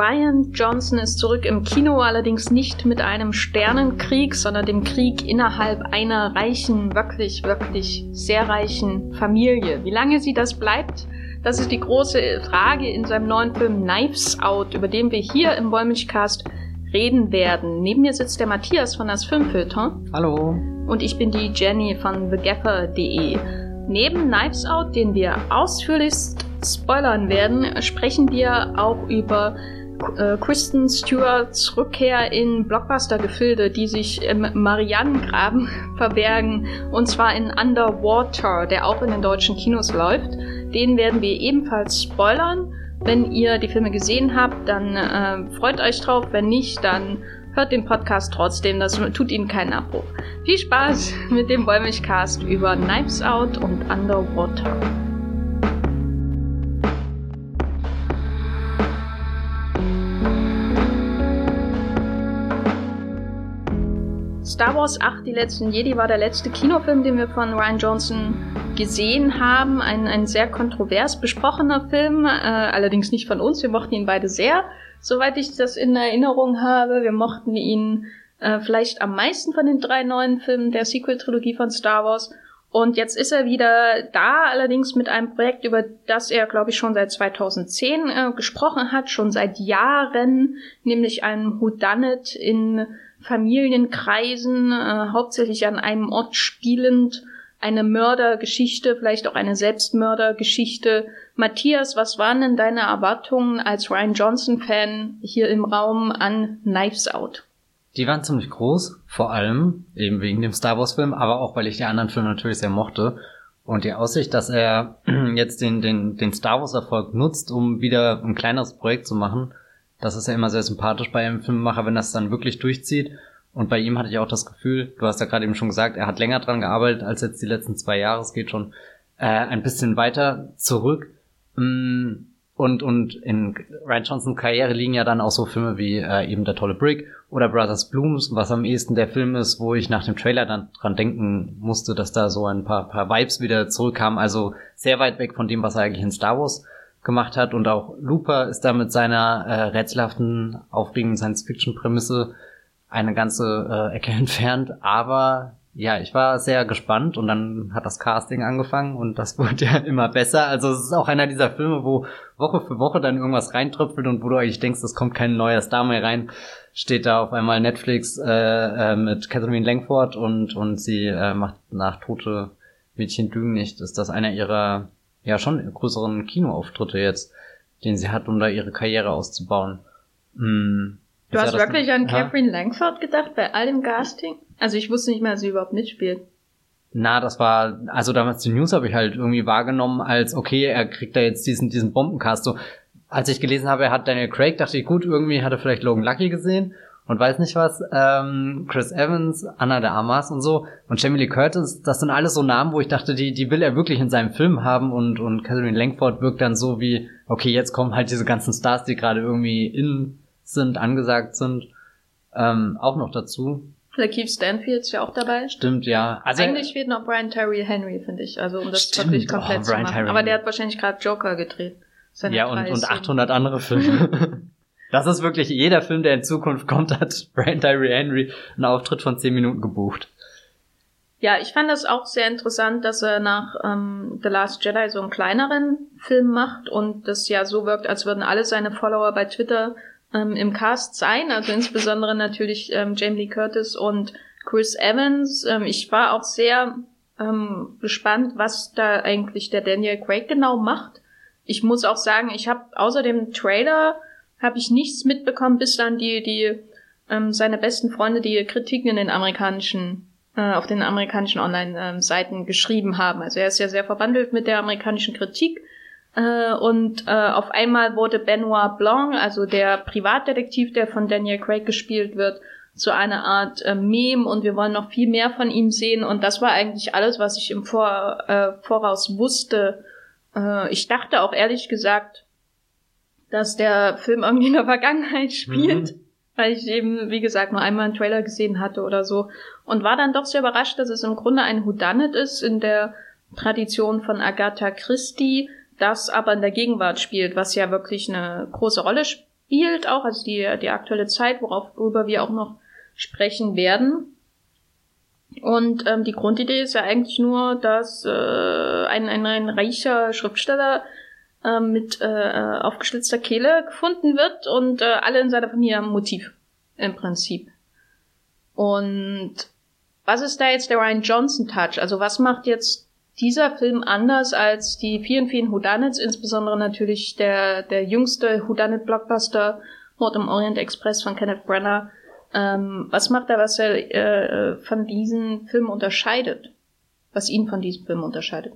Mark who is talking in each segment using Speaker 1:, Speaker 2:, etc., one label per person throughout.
Speaker 1: Ryan Johnson ist zurück im Kino, allerdings nicht mit einem Sternenkrieg, sondern dem Krieg innerhalb einer reichen, wirklich, wirklich sehr reichen Familie. Wie lange sie das bleibt, das ist die große Frage in seinem neuen Film Knives Out, über den wir hier im Wollmilchcast reden werden. Neben mir sitzt der Matthias von das Filmfilter.
Speaker 2: Hallo.
Speaker 1: Und ich bin die Jenny von thegapper.de. Neben Knives Out, den wir ausführlichst spoilern werden, sprechen wir auch über äh, Kristen Stewarts Rückkehr in Blockbuster-Gefilde, die sich im Marianengraben verbergen, und zwar in Underwater, der auch in den deutschen Kinos läuft. Den werden wir ebenfalls spoilern. Wenn ihr die Filme gesehen habt, dann äh, freut euch drauf. Wenn nicht, dann hört den Podcast trotzdem. Das tut Ihnen keinen Abbruch. Viel Spaß mit dem Wollmilchcast über Knives Out und Underwater. Star Wars 8, die letzten Jedi, war der letzte Kinofilm, den wir von Ryan Johnson gesehen haben. Ein, ein sehr kontrovers besprochener Film, äh, allerdings nicht von uns. Wir mochten ihn beide sehr, soweit ich das in Erinnerung habe. Wir mochten ihn äh, vielleicht am meisten von den drei neuen Filmen der Sequel-Trilogie von Star Wars. Und jetzt ist er wieder da, allerdings mit einem Projekt, über das er, glaube ich, schon seit 2010 äh, gesprochen hat, schon seit Jahren, nämlich einem Whodunit in Familienkreisen, äh, hauptsächlich an einem Ort spielend, eine Mördergeschichte, vielleicht auch eine Selbstmördergeschichte. Matthias, was waren denn deine Erwartungen als Ryan Johnson-Fan hier im Raum an Knives Out?
Speaker 2: Die waren ziemlich groß, vor allem eben wegen dem Star Wars-Film, aber auch weil ich die anderen Filme natürlich sehr mochte. Und die Aussicht, dass er jetzt den, den, den Star Wars-Erfolg nutzt, um wieder ein kleineres Projekt zu machen, das ist ja immer sehr sympathisch bei einem Filmemacher, wenn das dann wirklich durchzieht. Und bei ihm hatte ich auch das Gefühl, du hast ja gerade eben schon gesagt, er hat länger dran gearbeitet als jetzt die letzten zwei Jahre. Es geht schon äh, ein bisschen weiter zurück. Mm, und, und in Ryan Johnsons Karriere liegen ja dann auch so Filme wie äh, eben Der tolle Brick oder Brothers Blooms, was am ehesten der Film ist, wo ich nach dem Trailer dann dran denken musste, dass da so ein paar, paar Vibes wieder zurückkamen. Also sehr weit weg von dem, was er eigentlich in Star Wars gemacht hat. Und auch Looper ist da mit seiner äh, rätselhaften, aufregenden Science-Fiction-Prämisse eine ganze äh, Ecke entfernt. Aber ja, ich war sehr gespannt und dann hat das Casting angefangen und das wurde ja immer besser. Also es ist auch einer dieser Filme, wo Woche für Woche dann irgendwas reintröpfelt und wo du eigentlich denkst, es kommt kein neuer Star mehr rein, steht da auf einmal Netflix äh, äh, mit Catherine Langford und und sie äh, macht nach Tote Mädchen Lügen nicht. Ist das einer ihrer ja schon größeren Kinoauftritte jetzt, den sie hat, um da ihre Karriere auszubauen. Hm.
Speaker 1: Du hast wirklich an Catherine Langford gedacht bei all dem Casting? Also ich wusste nicht mehr, dass sie überhaupt mitspielt.
Speaker 2: Na, das war, also damals die News habe ich halt irgendwie wahrgenommen als, okay, er kriegt da jetzt diesen, diesen Bombencast. So, als ich gelesen habe, er hat Daniel Craig, dachte ich, gut, irgendwie hat er vielleicht Logan Lucky gesehen und weiß nicht was, ähm, Chris Evans, Anna de Armas und so und Jamie Lee Curtis, das sind alles so Namen, wo ich dachte, die, die will er wirklich in seinem Film haben und, und Catherine Langford wirkt dann so wie, okay, jetzt kommen halt diese ganzen Stars, die gerade irgendwie in sind, angesagt sind, ähm, auch noch dazu.
Speaker 1: Keith Stanfield ist ja auch dabei.
Speaker 2: Stimmt, ja.
Speaker 1: Also Eigentlich fehlt noch Brian Tyree Henry, finde ich. Also um das stimmt. wirklich komplett oh, zu machen. Aber der hat wahrscheinlich gerade Joker gedreht.
Speaker 2: Ja, und, und 800 andere Filme. das ist wirklich, jeder Film, der in Zukunft kommt, hat Brian Tyree Henry einen Auftritt von 10 Minuten gebucht.
Speaker 1: Ja, ich fand das auch sehr interessant, dass er nach ähm, The Last Jedi so einen kleineren Film macht und das ja so wirkt, als würden alle seine Follower bei Twitter ähm, im Cast sein, also insbesondere natürlich ähm, Jamie Lee Curtis und Chris Evans. Ähm, ich war auch sehr ähm, gespannt, was da eigentlich der Daniel Craig genau macht. Ich muss auch sagen, ich habe außer dem Trailer habe ich nichts mitbekommen, bis dann die die ähm, seine besten Freunde die Kritiken in den amerikanischen äh, auf den amerikanischen Online-Seiten geschrieben haben. Also er ist ja sehr verwandelt mit der amerikanischen Kritik äh, und äh, auf einmal wurde Benoit Blanc, also der Privatdetektiv, der von Daniel Craig gespielt wird, zu einer Art äh, Meme und wir wollen noch viel mehr von ihm sehen. Und das war eigentlich alles, was ich im Vor äh, Voraus wusste. Äh, ich dachte auch ehrlich gesagt, dass der Film irgendwie in der Vergangenheit spielt. Mhm. Weil ich eben, wie gesagt, nur einmal einen Trailer gesehen hatte oder so. Und war dann doch sehr überrascht, dass es im Grunde ein Whodunit ist in der Tradition von Agatha Christie das aber in der Gegenwart spielt, was ja wirklich eine große Rolle spielt auch, also die, die aktuelle Zeit, worauf, worüber wir auch noch sprechen werden. Und ähm, die Grundidee ist ja eigentlich nur, dass äh, ein, ein, ein reicher Schriftsteller äh, mit äh, aufgeschlitzter Kehle gefunden wird und äh, alle in seiner Familie haben Motiv im Prinzip. Und was ist da jetzt der Ryan Johnson Touch? Also was macht jetzt dieser Film anders als die vielen, vielen Whodunits, insbesondere natürlich der, der jüngste Whodunit-Blockbuster Mord im Orient Express von Kenneth Brenner. Ähm, was macht er, was er äh, von diesem Film unterscheidet? Was ihn von diesem Film unterscheidet?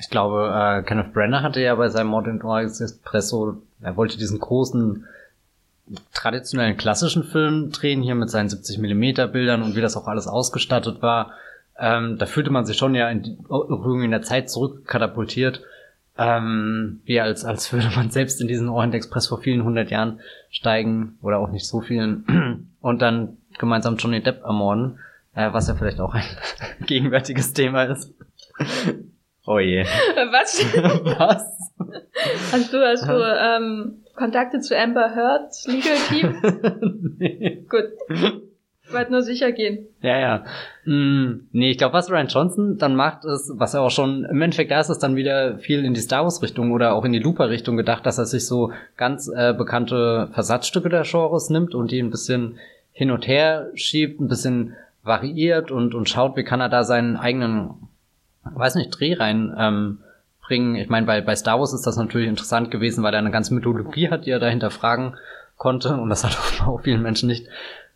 Speaker 2: Ich glaube, äh, Kenneth Brenner hatte ja bei seinem im Orient Express so, er wollte diesen großen traditionellen klassischen Film drehen, hier mit seinen 70 Millimeter Bildern und wie das auch alles ausgestattet war. Ähm, da fühlte man sich schon ja in, irgendwie in der Zeit zurückkatapultiert, ähm, wie als, als würde man selbst in diesen Orient Express vor vielen hundert Jahren steigen oder auch nicht so vielen und dann gemeinsam Johnny Depp ermorden, äh, was ja vielleicht auch ein gegenwärtiges Thema ist. Oh je.
Speaker 1: Was?
Speaker 2: was?
Speaker 1: Hast du, hast du ähm, Kontakte zu Amber Heard's Legal Team? nee. Gut. Ich wollte nur sicher gehen.
Speaker 2: Ja, ja. Mm, nee, ich glaube, was Ryan Johnson dann macht, ist, was er auch schon, im Endeffekt da ist es dann wieder viel in die Star Wars-Richtung oder auch in die Looper-Richtung gedacht, dass er sich so ganz äh, bekannte Versatzstücke der Genres nimmt und die ein bisschen hin und her schiebt, ein bisschen variiert und, und schaut, wie kann er da seinen eigenen, weiß nicht, Dreh rein ähm, bringen. Ich meine, bei, bei Star Wars ist das natürlich interessant gewesen, weil er eine ganze Mythologie hat, die er dahinter fragen konnte und das hat auch vielen Menschen nicht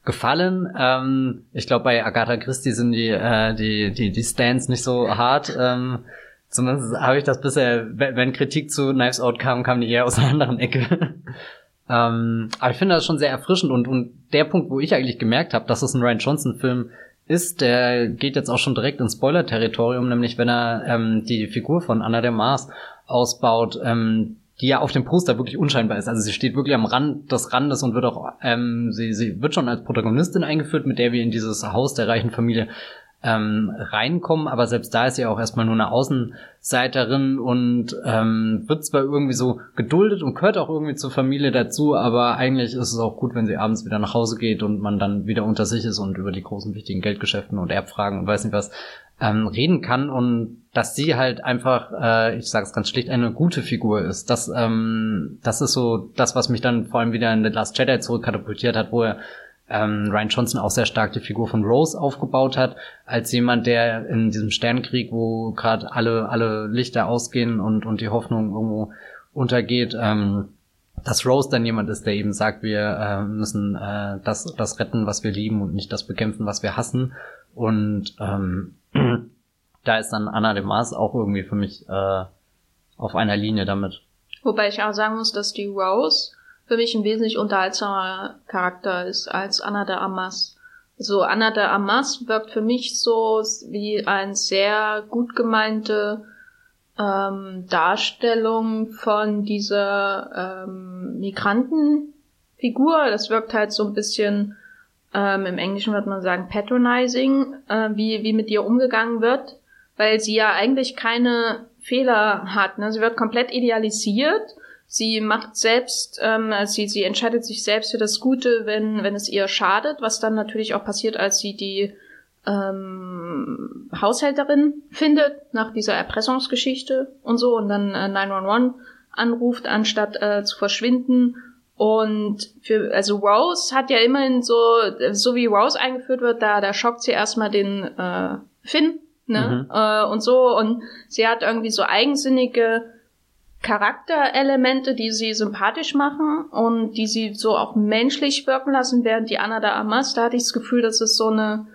Speaker 2: gefallen. Ähm, ich glaube, bei Agatha Christie sind die, äh, die, die, die Stands nicht so hart. Ähm, zumindest habe ich das bisher, wenn Kritik zu Knives Out kam, kam die eher aus einer anderen Ecke. ähm, aber ich finde das schon sehr erfrischend und, und der Punkt, wo ich eigentlich gemerkt habe, dass es ein Ryan Johnson-Film ist, der geht jetzt auch schon direkt ins Spoiler-Territorium, nämlich wenn er ähm, die Figur von Anna de Mars ausbaut, ähm, die ja auf dem Poster wirklich unscheinbar ist. Also sie steht wirklich am Rand des Randes und wird auch, ähm, sie, sie wird schon als Protagonistin eingeführt, mit der wir in dieses Haus der reichen Familie ähm, reinkommen, aber selbst da ist sie auch erstmal nur eine Außenseiterin und ähm, wird zwar irgendwie so geduldet und gehört auch irgendwie zur Familie dazu, aber eigentlich ist es auch gut, wenn sie abends wieder nach Hause geht und man dann wieder unter sich ist und über die großen wichtigen Geldgeschäften und Erbfragen und weiß nicht was ähm, reden kann und dass sie halt einfach, äh, ich sage es ganz schlicht, eine gute Figur ist. Das, ähm, das ist so das, was mich dann vor allem wieder in The Last Jedi zurückkatapultiert hat, wo er ähm, Ryan Johnson auch sehr stark die Figur von Rose aufgebaut hat, als jemand, der in diesem Sternkrieg, wo gerade alle, alle Lichter ausgehen und, und die Hoffnung irgendwo untergeht, ähm, dass Rose dann jemand ist, der eben sagt, wir äh, müssen äh, das, das retten, was wir lieben und nicht das bekämpfen, was wir hassen. Und ähm, da ist dann Anna de Mars auch irgendwie für mich äh, auf einer Linie damit.
Speaker 1: Wobei ich auch sagen muss, dass die Rose für mich ein wesentlich unterhaltsamer Charakter ist als Anna de Amas. So, also Anna de Amas wirkt für mich so wie ein sehr gut gemeinte ähm, Darstellung von dieser ähm, Migrantenfigur. Das wirkt halt so ein bisschen, ähm, im Englischen würde man sagen, patronizing, äh, wie, wie mit ihr umgegangen wird, weil sie ja eigentlich keine Fehler hat. Ne? Sie wird komplett idealisiert Sie macht selbst, ähm, sie, sie entscheidet sich selbst für das Gute, wenn, wenn es ihr schadet, was dann natürlich auch passiert, als sie die ähm, Haushälterin findet nach dieser Erpressungsgeschichte und so und dann äh, 911 anruft, anstatt äh, zu verschwinden. Und für, also Rose hat ja immerhin so, so wie Rose eingeführt wird, da, da schockt sie erstmal den äh, Finn, ne? Mhm. Äh, und so. Und sie hat irgendwie so eigensinnige Charakterelemente, die sie sympathisch machen und die sie so auch menschlich wirken lassen, während die Anna da Amas, da hatte ich das Gefühl, dass es so eine,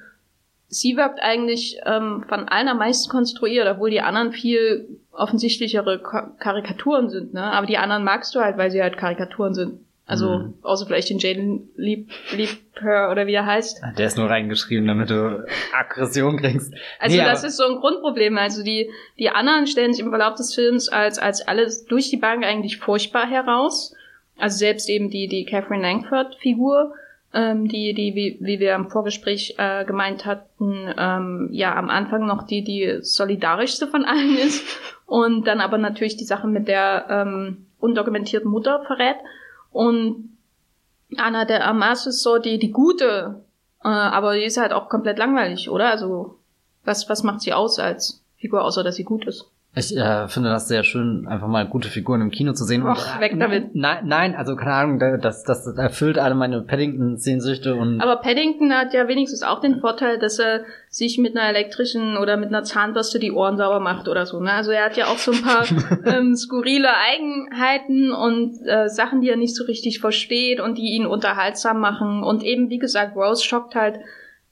Speaker 1: sie wirkt eigentlich ähm, von allen am meisten konstruiert, obwohl die anderen viel offensichtlichere Karikaturen sind, ne? Aber die anderen magst du halt, weil sie halt Karikaturen sind. Also, mhm. außer vielleicht den Jaden Lieb, Lieber oder wie er heißt.
Speaker 2: Der ist nur reingeschrieben, damit du Aggression kriegst.
Speaker 1: Also, nee, das ist so ein Grundproblem. Also, die, die anderen stellen sich im Verlauf des Films als, als alles durch die Bank eigentlich furchtbar heraus. Also, selbst eben die, die Catherine Langford-Figur, ähm, die, die, wie, wie wir im Vorgespräch äh, gemeint hatten, ähm, ja, am Anfang noch die, die solidarischste von allen ist. Und dann aber natürlich die Sache mit der, ähm, undokumentierten Mutter verrät. Und Anna de Armas ist so die, die gute, äh, aber die ist halt auch komplett langweilig, oder? Also, was, was macht sie aus als Figur, außer dass sie gut ist?
Speaker 2: Ich äh, finde das sehr schön, einfach mal gute Figuren im Kino zu sehen.
Speaker 1: Och, und, weg damit.
Speaker 2: Nein, nein, also keine Ahnung, das, das erfüllt alle meine Paddington-Sehnsüchte und.
Speaker 1: Aber Paddington hat ja wenigstens auch den Vorteil, dass er sich mit einer elektrischen oder mit einer Zahnbürste die Ohren sauber macht oder so. Ne? Also er hat ja auch so ein paar ähm, skurrile Eigenheiten und äh, Sachen, die er nicht so richtig versteht und die ihn unterhaltsam machen. Und eben, wie gesagt, Rose schockt halt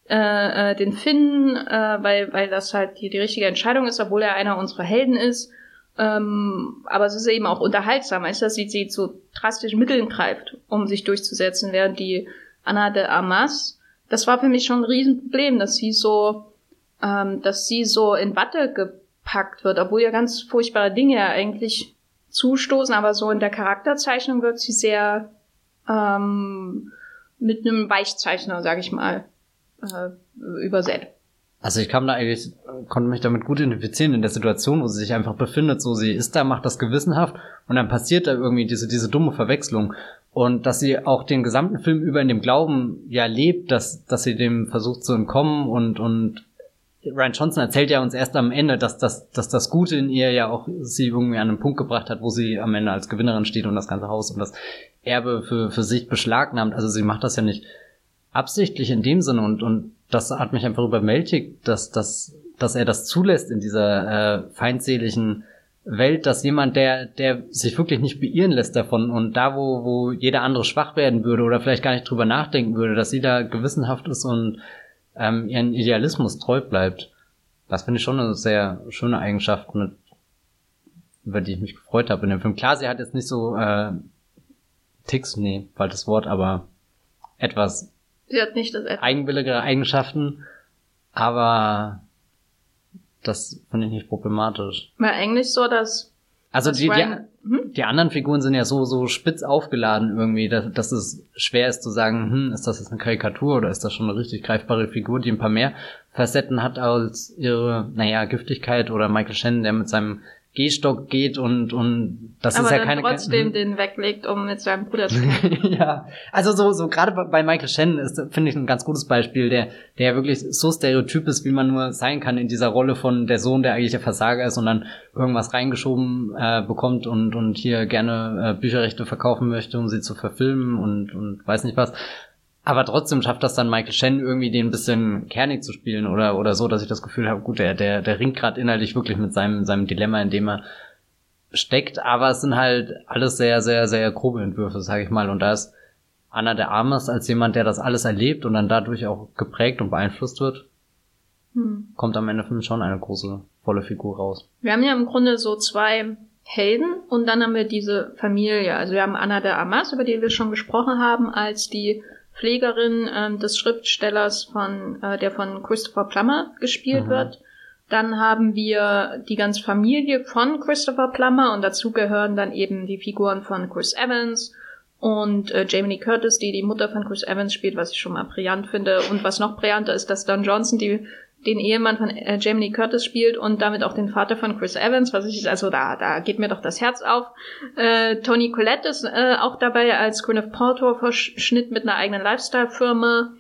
Speaker 1: äh, äh, den Finn, äh, weil, weil das halt die, die richtige Entscheidung ist, obwohl er einer unserer Helden ist. Ähm, aber es ist eben auch unterhaltsam, als dass sie, sie zu drastischen Mitteln greift, um sich durchzusetzen, während die Anna de Armas, das war für mich schon ein Riesenproblem, dass sie so, ähm, dass sie so in Watte gepackt wird, obwohl ja ganz furchtbare Dinge eigentlich zustoßen, aber so in der Charakterzeichnung wird sie sehr ähm, mit einem Weichzeichner, sag ich mal, äh, übersät.
Speaker 2: Also ich kam da eigentlich, konnte mich damit gut identifizieren in der Situation, wo sie sich einfach befindet. So, sie ist da, macht das gewissenhaft und dann passiert da irgendwie diese, diese dumme Verwechslung. Und dass sie auch den gesamten Film über in dem Glauben ja lebt, dass, dass sie dem versucht zu entkommen und, und Ryan Johnson erzählt ja uns erst am Ende, dass, dass, dass das Gute in ihr ja auch sie irgendwie an einen Punkt gebracht hat, wo sie am Ende als Gewinnerin steht und das ganze Haus und das Erbe für, für sich beschlagnahmt. Also sie macht das ja nicht absichtlich in dem Sinne und, und das hat mich einfach überwältigt, dass, dass, dass er das zulässt in dieser äh, feindseligen Welt, dass jemand, der, der sich wirklich nicht beirren lässt davon und da, wo, wo jeder andere schwach werden würde oder vielleicht gar nicht drüber nachdenken würde, dass sie da gewissenhaft ist und ähm, ihren Idealismus treu bleibt. Das finde ich schon eine sehr schöne Eigenschaft, mit, über die ich mich gefreut habe in dem Film. Klar, sie hat jetzt nicht so äh, Ticks, nee, falsches Wort, aber etwas
Speaker 1: Sie hat nicht das
Speaker 2: F. eigenwillige Eigenschaften, aber das finde ich nicht problematisch.
Speaker 1: Weil eigentlich so, dass
Speaker 2: also die, die, hm? die anderen Figuren sind ja so, so spitz aufgeladen irgendwie, dass, dass es schwer ist zu sagen, hm, ist das jetzt eine Karikatur oder ist das schon eine richtig greifbare Figur, die ein paar mehr Facetten hat als ihre, naja, Giftigkeit oder Michael Shannon, der mit seinem Gehstock geht und und das
Speaker 1: Aber
Speaker 2: ist ja
Speaker 1: dann
Speaker 2: keine
Speaker 1: trotzdem den weglegt, um mit seinem Bruder zu
Speaker 2: Ja, also so so gerade bei Michael Shannon ist finde ich ein ganz gutes Beispiel, der der wirklich so stereotyp ist, wie man nur sein kann in dieser Rolle von der Sohn, der eigentlich der Versager ist und dann irgendwas reingeschoben äh, bekommt und und hier gerne äh, Bücherrechte verkaufen möchte, um sie zu verfilmen und und weiß nicht was. Aber trotzdem schafft das dann Michael Shannon irgendwie den ein bisschen kernig zu spielen oder, oder so, dass ich das Gefühl habe, gut, der, der, der ringt gerade innerlich wirklich mit seinem, seinem Dilemma, in dem er steckt. Aber es sind halt alles sehr, sehr, sehr grobe Entwürfe, sage ich mal. Und da ist Anna der Armes als jemand, der das alles erlebt und dann dadurch auch geprägt und beeinflusst wird, hm. kommt am Ende mich schon eine große, volle Figur raus.
Speaker 1: Wir haben ja im Grunde so zwei Helden und dann haben wir diese Familie. Also wir haben Anna der Armas, über die wir schon gesprochen haben, als die Pflegerin ähm, des Schriftstellers von, äh, der von Christopher Plummer gespielt mhm. wird. Dann haben wir die ganze Familie von Christopher Plummer und dazu gehören dann eben die Figuren von Chris Evans und äh, Jamie Lee Curtis, die die Mutter von Chris Evans spielt, was ich schon mal brillant finde. Und was noch brillanter ist, dass Don Johnson die den Ehemann von äh, Jamie Lee Curtis spielt und damit auch den Vater von Chris Evans, was ich, also da, da geht mir doch das Herz auf. Äh, Tony Collette ist äh, auch dabei als Gwyneth Paltrow verschnitt mit einer eigenen Lifestyle-Firma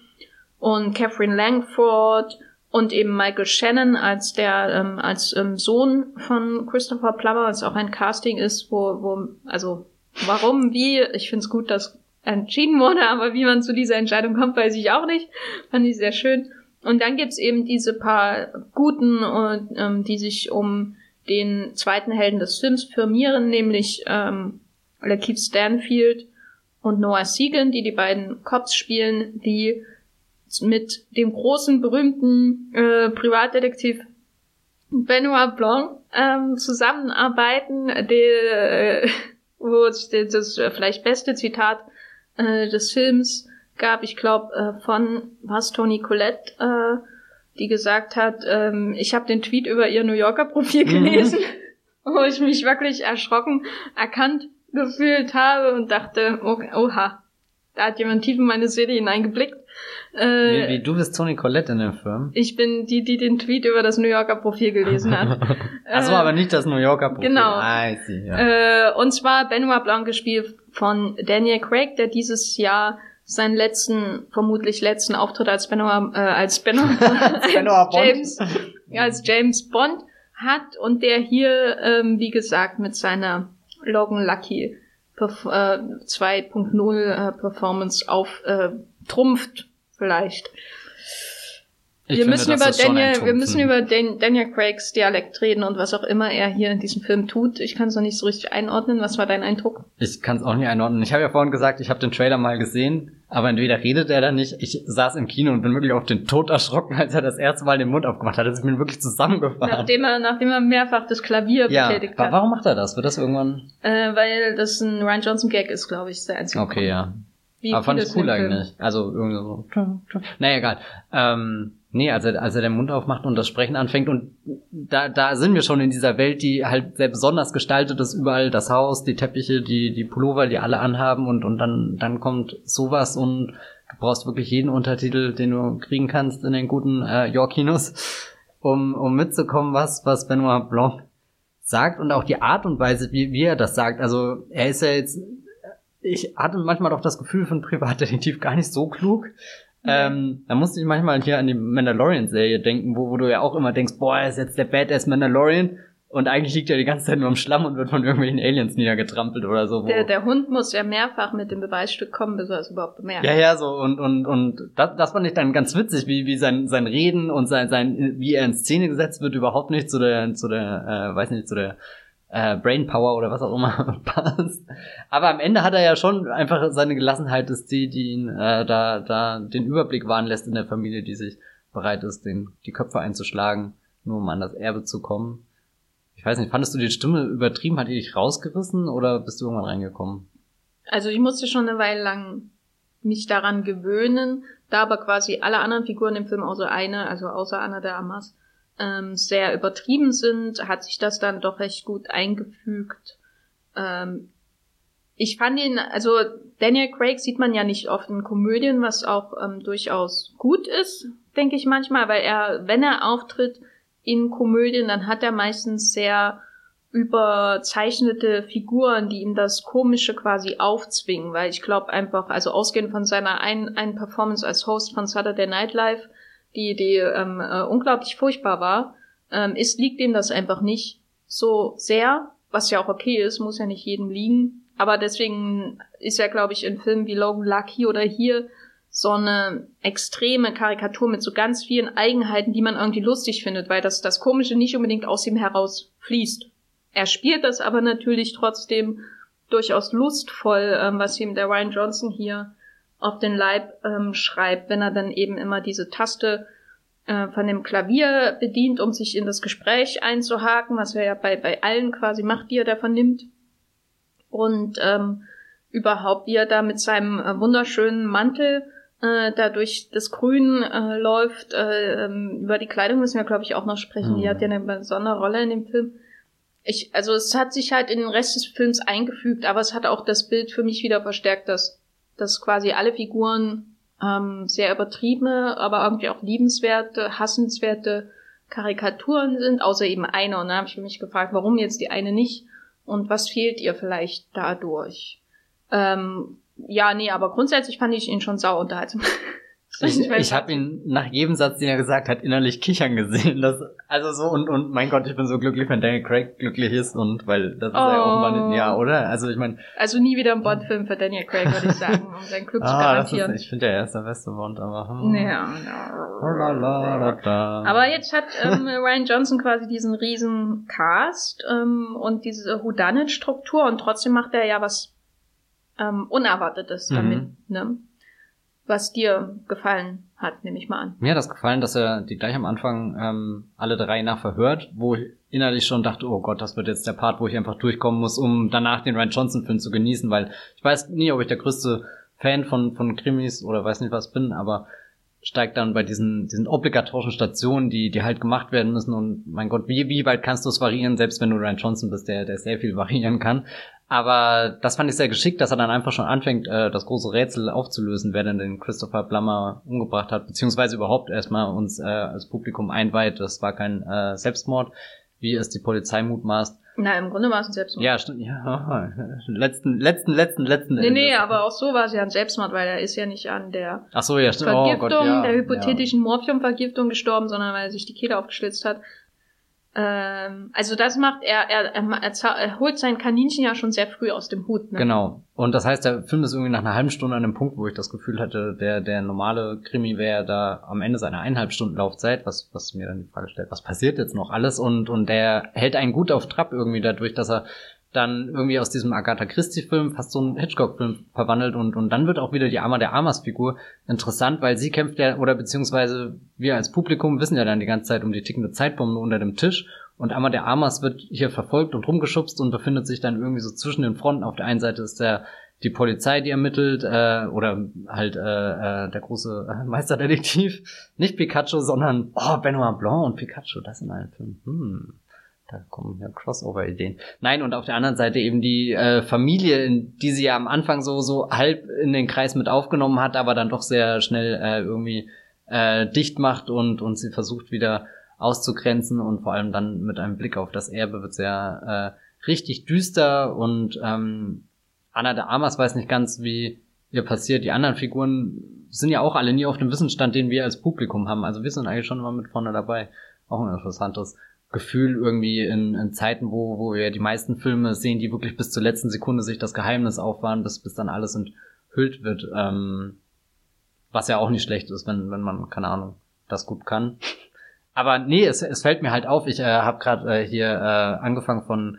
Speaker 1: und Catherine Langford und eben Michael Shannon als der ähm, als ähm, Sohn von Christopher Plummer, was auch ein Casting ist, wo, wo also warum, wie, ich finde es gut, dass entschieden wurde, aber wie man zu dieser Entscheidung kommt, weiß ich auch nicht. Fand ich sehr schön. Und dann gibt's eben diese paar Guten, und, ähm, die sich um den zweiten Helden des Films firmieren, nämlich ähm, Lakeith Stanfield und Noah Segan, die die beiden Cops spielen, die mit dem großen, berühmten äh, Privatdetektiv Benoit Blanc ähm, zusammenarbeiten, der, äh, wo das vielleicht beste Zitat äh, des Films gab, ich glaube, äh, von was Toni Colette, äh, die gesagt hat, ähm, ich habe den Tweet über ihr New Yorker Profil mhm. gelesen, mhm. wo ich mich wirklich erschrocken erkannt gefühlt habe und dachte, okay, oha, da hat jemand tief in meine Seele hineingeblickt.
Speaker 2: Äh, wie, wie, du bist Toni Collette in dem Film?
Speaker 1: Ich bin die, die den Tweet über das New Yorker Profil gelesen hat.
Speaker 2: Achso, äh, aber nicht das New Yorker Profil.
Speaker 1: Genau. Ah, see, ja. äh, und zwar Benoit Blanc gespielt von Daniel Craig, der dieses Jahr seinen letzten, vermutlich letzten Auftritt als Benoit, äh, als Benoit, als James, als James Bond hat und der hier, ähm, wie gesagt, mit seiner Logan Lucky Perf äh, 2.0 äh, Performance auf äh, trumpft vielleicht. Ich wir finde, müssen über Daniel, wir müssen über Dan Daniel Craigs Dialekt reden und was auch immer er hier in diesem Film tut. Ich kann es noch nicht so richtig einordnen. Was war dein Eindruck?
Speaker 2: Ich kann es auch nicht einordnen. Ich habe ja vorhin gesagt, ich habe den Trailer mal gesehen, aber entweder redet er da nicht. Ich saß im Kino und bin wirklich auf den Tod erschrocken, als er das erste Mal den Mund aufgemacht hat. Das ist mir wirklich zusammengefahren.
Speaker 1: Nachdem er, nachdem er mehrfach das Klavier
Speaker 2: ja, betätigt hat. Warum macht er das? Wird das irgendwann?
Speaker 1: Äh, weil das ein Ryan Johnson Gag ist, glaube ich, der einzige.
Speaker 2: Okay, ja. Wie aber fand ich cool eigentlich. Also irgendwie so. Naja, egal. Ähm, Nee, als er, als er den Mund aufmacht und das Sprechen anfängt und da, da sind wir schon in dieser Welt, die halt sehr besonders gestaltet ist, überall das Haus, die Teppiche, die, die Pullover, die alle anhaben und, und dann, dann kommt sowas und du brauchst wirklich jeden Untertitel, den du kriegen kannst in den guten äh, Yorkinos, um, um mitzukommen, was, was Benoit Blanc sagt und auch die Art und Weise, wie, wie er das sagt. Also er ist ja jetzt, ich hatte manchmal doch das Gefühl von Privatdetektiv gar nicht so klug, ähm, da musste ich manchmal hier an die Mandalorian-Serie denken, wo, wo du ja auch immer denkst, boah, er ist jetzt der Badass Mandalorian. Und eigentlich liegt er die ganze Zeit nur im Schlamm und wird von irgendwelchen Aliens niedergetrampelt oder so.
Speaker 1: Der, der Hund muss ja mehrfach mit dem Beweisstück kommen, bis er es überhaupt bemerkt.
Speaker 2: Ja, ja, so, und, und, und das, das fand ich dann ganz witzig, wie, wie sein, sein Reden und sein, sein, wie er in Szene gesetzt wird, überhaupt nicht zu der, zu der, äh, weiß nicht, zu der äh, Brainpower oder was auch immer passt. Aber am Ende hat er ja schon einfach seine Gelassenheit ist die, die ihn äh, da, da den Überblick wahren lässt in der Familie, die sich bereit ist, den, die Köpfe einzuschlagen, nur um an das Erbe zu kommen. Ich weiß nicht, fandest du die Stimme übertrieben? Hat die dich rausgerissen oder bist du irgendwann reingekommen?
Speaker 1: Also ich musste schon eine Weile lang mich daran gewöhnen, da aber quasi alle anderen Figuren im Film außer eine, also außer Anna de Amas, ähm, sehr übertrieben sind, hat sich das dann doch recht gut eingefügt. Ähm, ich fand ihn, also Daniel Craig sieht man ja nicht oft in Komödien, was auch ähm, durchaus gut ist, denke ich manchmal, weil er, wenn er auftritt in Komödien, dann hat er meistens sehr überzeichnete Figuren, die ihm das Komische quasi aufzwingen, weil ich glaube einfach, also ausgehend von seiner einen, einen Performance als Host von Saturday Night Live, die, die ähm, äh, unglaublich furchtbar war, ähm, ist, liegt ihm das einfach nicht so sehr, was ja auch okay ist, muss ja nicht jedem liegen. Aber deswegen ist ja, glaube ich, in Filmen wie Logan Lucky oder hier so eine extreme Karikatur mit so ganz vielen Eigenheiten, die man irgendwie lustig findet, weil das, das Komische nicht unbedingt aus ihm heraus fließt. Er spielt das aber natürlich trotzdem durchaus lustvoll, ähm, was ihm der Ryan Johnson hier auf den Leib ähm, schreibt, wenn er dann eben immer diese Taste äh, von dem Klavier bedient, um sich in das Gespräch einzuhaken, was er ja bei, bei allen quasi macht, die er davon nimmt. Und ähm, überhaupt, wie er da mit seinem äh, wunderschönen Mantel äh, da durch das Grün äh, läuft. Äh, ähm, über die Kleidung müssen wir, glaube ich, auch noch sprechen. Mhm. Die hat ja eine besondere Rolle in dem Film. Ich, also es hat sich halt in den Rest des Films eingefügt, aber es hat auch das Bild für mich wieder verstärkt, dass dass quasi alle Figuren ähm, sehr übertriebene, aber irgendwie auch liebenswerte, hassenswerte Karikaturen sind, außer eben eine. Und da habe ich mich gefragt, warum jetzt die eine nicht und was fehlt ihr vielleicht dadurch? Ähm, ja, nee, aber grundsätzlich fand ich ihn schon sau unterhaltsam.
Speaker 2: Ich, ich, habe ihn nach jedem Satz, den er gesagt hat, innerlich kichern gesehen. Das, also so und und mein Gott, ich bin so glücklich, wenn Daniel Craig glücklich ist und weil das ist oh. ja offenbar ja, oder? Also ich meine.
Speaker 1: Also nie wieder ein Bond-Film für Daniel Craig, würde ich sagen, um sein Glück ah, zu garantieren.
Speaker 2: Ist, ich finde ja, er ist der beste Bond, aber.
Speaker 1: Hm. Ja, ja. Aber jetzt hat ähm, Ryan Johnson quasi diesen riesen Cast ähm, und diese Whodunit-Struktur und trotzdem macht er ja was ähm, Unerwartetes mhm. damit. Ne? Was dir gefallen hat, nehme ich mal an.
Speaker 2: Mir hat das gefallen, dass er die gleich am Anfang ähm, alle drei nach verhört, wo ich innerlich schon dachte, oh Gott, das wird jetzt der Part, wo ich einfach durchkommen muss, um danach den Ryan Johnson-Film zu genießen, weil ich weiß nie, ob ich der größte Fan von, von Krimis oder weiß nicht was bin, aber steigt dann bei diesen, diesen obligatorischen Stationen, die, die halt gemacht werden müssen und mein Gott, wie, wie weit kannst du es variieren, selbst wenn du Ryan Johnson bist, der, der sehr viel variieren kann. Aber das fand ich sehr geschickt, dass er dann einfach schon anfängt, äh, das große Rätsel aufzulösen, wer denn den Christopher Plummer umgebracht hat, beziehungsweise überhaupt erstmal uns äh, als Publikum einweiht. Das war kein äh, Selbstmord, wie es die Polizei mutmaßt.
Speaker 1: Na, im Grunde war es ein Selbstmord.
Speaker 2: Ja, stimmt. Ja, letzten, letzten, letzten, letzten.
Speaker 1: Nee, nee, aber auch so war es ja ein Selbstmord, weil er ist ja nicht an der
Speaker 2: Ach so, ja, stimmt.
Speaker 1: Vergiftung,
Speaker 2: oh Gott, ja,
Speaker 1: der hypothetischen ja. Morphiumvergiftung gestorben, sondern weil er sich die Kehle aufgeschlitzt hat. Ähm, also das macht er, er, er, er, holt sein Kaninchen ja schon sehr früh aus dem Hut.
Speaker 2: Ne? Genau. Und das heißt, der Film ist irgendwie nach einer halben Stunde an dem Punkt, wo ich das Gefühl hatte, der, der normale Krimi wäre da am Ende seiner eineinhalb Stunden Laufzeit, was, was mir dann die Frage stellt, was passiert jetzt noch alles? Und, und der hält einen gut auf Trab irgendwie dadurch, dass er dann irgendwie aus diesem Agatha Christie-Film fast so einen Hitchcock-Film verwandelt und, und dann wird auch wieder die Arma der Amas-Figur interessant, weil sie kämpft ja, oder beziehungsweise wir als Publikum wissen ja dann die ganze Zeit um die tickende Zeitbombe unter dem Tisch und Arma der Amas wird hier verfolgt und rumgeschubst und befindet sich dann irgendwie so zwischen den Fronten. Auf der einen Seite ist der die Polizei, die ermittelt, äh, oder halt äh, äh, der große äh, Meisterdetektiv, nicht Pikachu, sondern oh, Benoit Blanc und Pikachu, das in einem Film. Hm. Da kommen ja Crossover-Ideen. Nein, und auf der anderen Seite eben die äh, Familie, die sie ja am Anfang so, so halb in den Kreis mit aufgenommen hat, aber dann doch sehr schnell äh, irgendwie äh, dicht macht und, und sie versucht wieder auszugrenzen und vor allem dann mit einem Blick auf das Erbe wird sehr äh, richtig düster und ähm, Anna de Amas weiß nicht ganz, wie ihr passiert. Die anderen Figuren sind ja auch alle nie auf dem Wissensstand, den wir als Publikum haben. Also wir sind eigentlich schon immer mit vorne dabei. Auch ein interessantes Gefühl irgendwie in, in Zeiten, wo, wo wir die meisten Filme sehen, die wirklich bis zur letzten Sekunde sich das Geheimnis aufwahren, bis, bis dann alles enthüllt wird. Ähm, was ja auch nicht schlecht ist, wenn, wenn man, keine Ahnung, das gut kann. Aber nee, es, es fällt mir halt auf. Ich äh, habe gerade äh, hier äh, angefangen von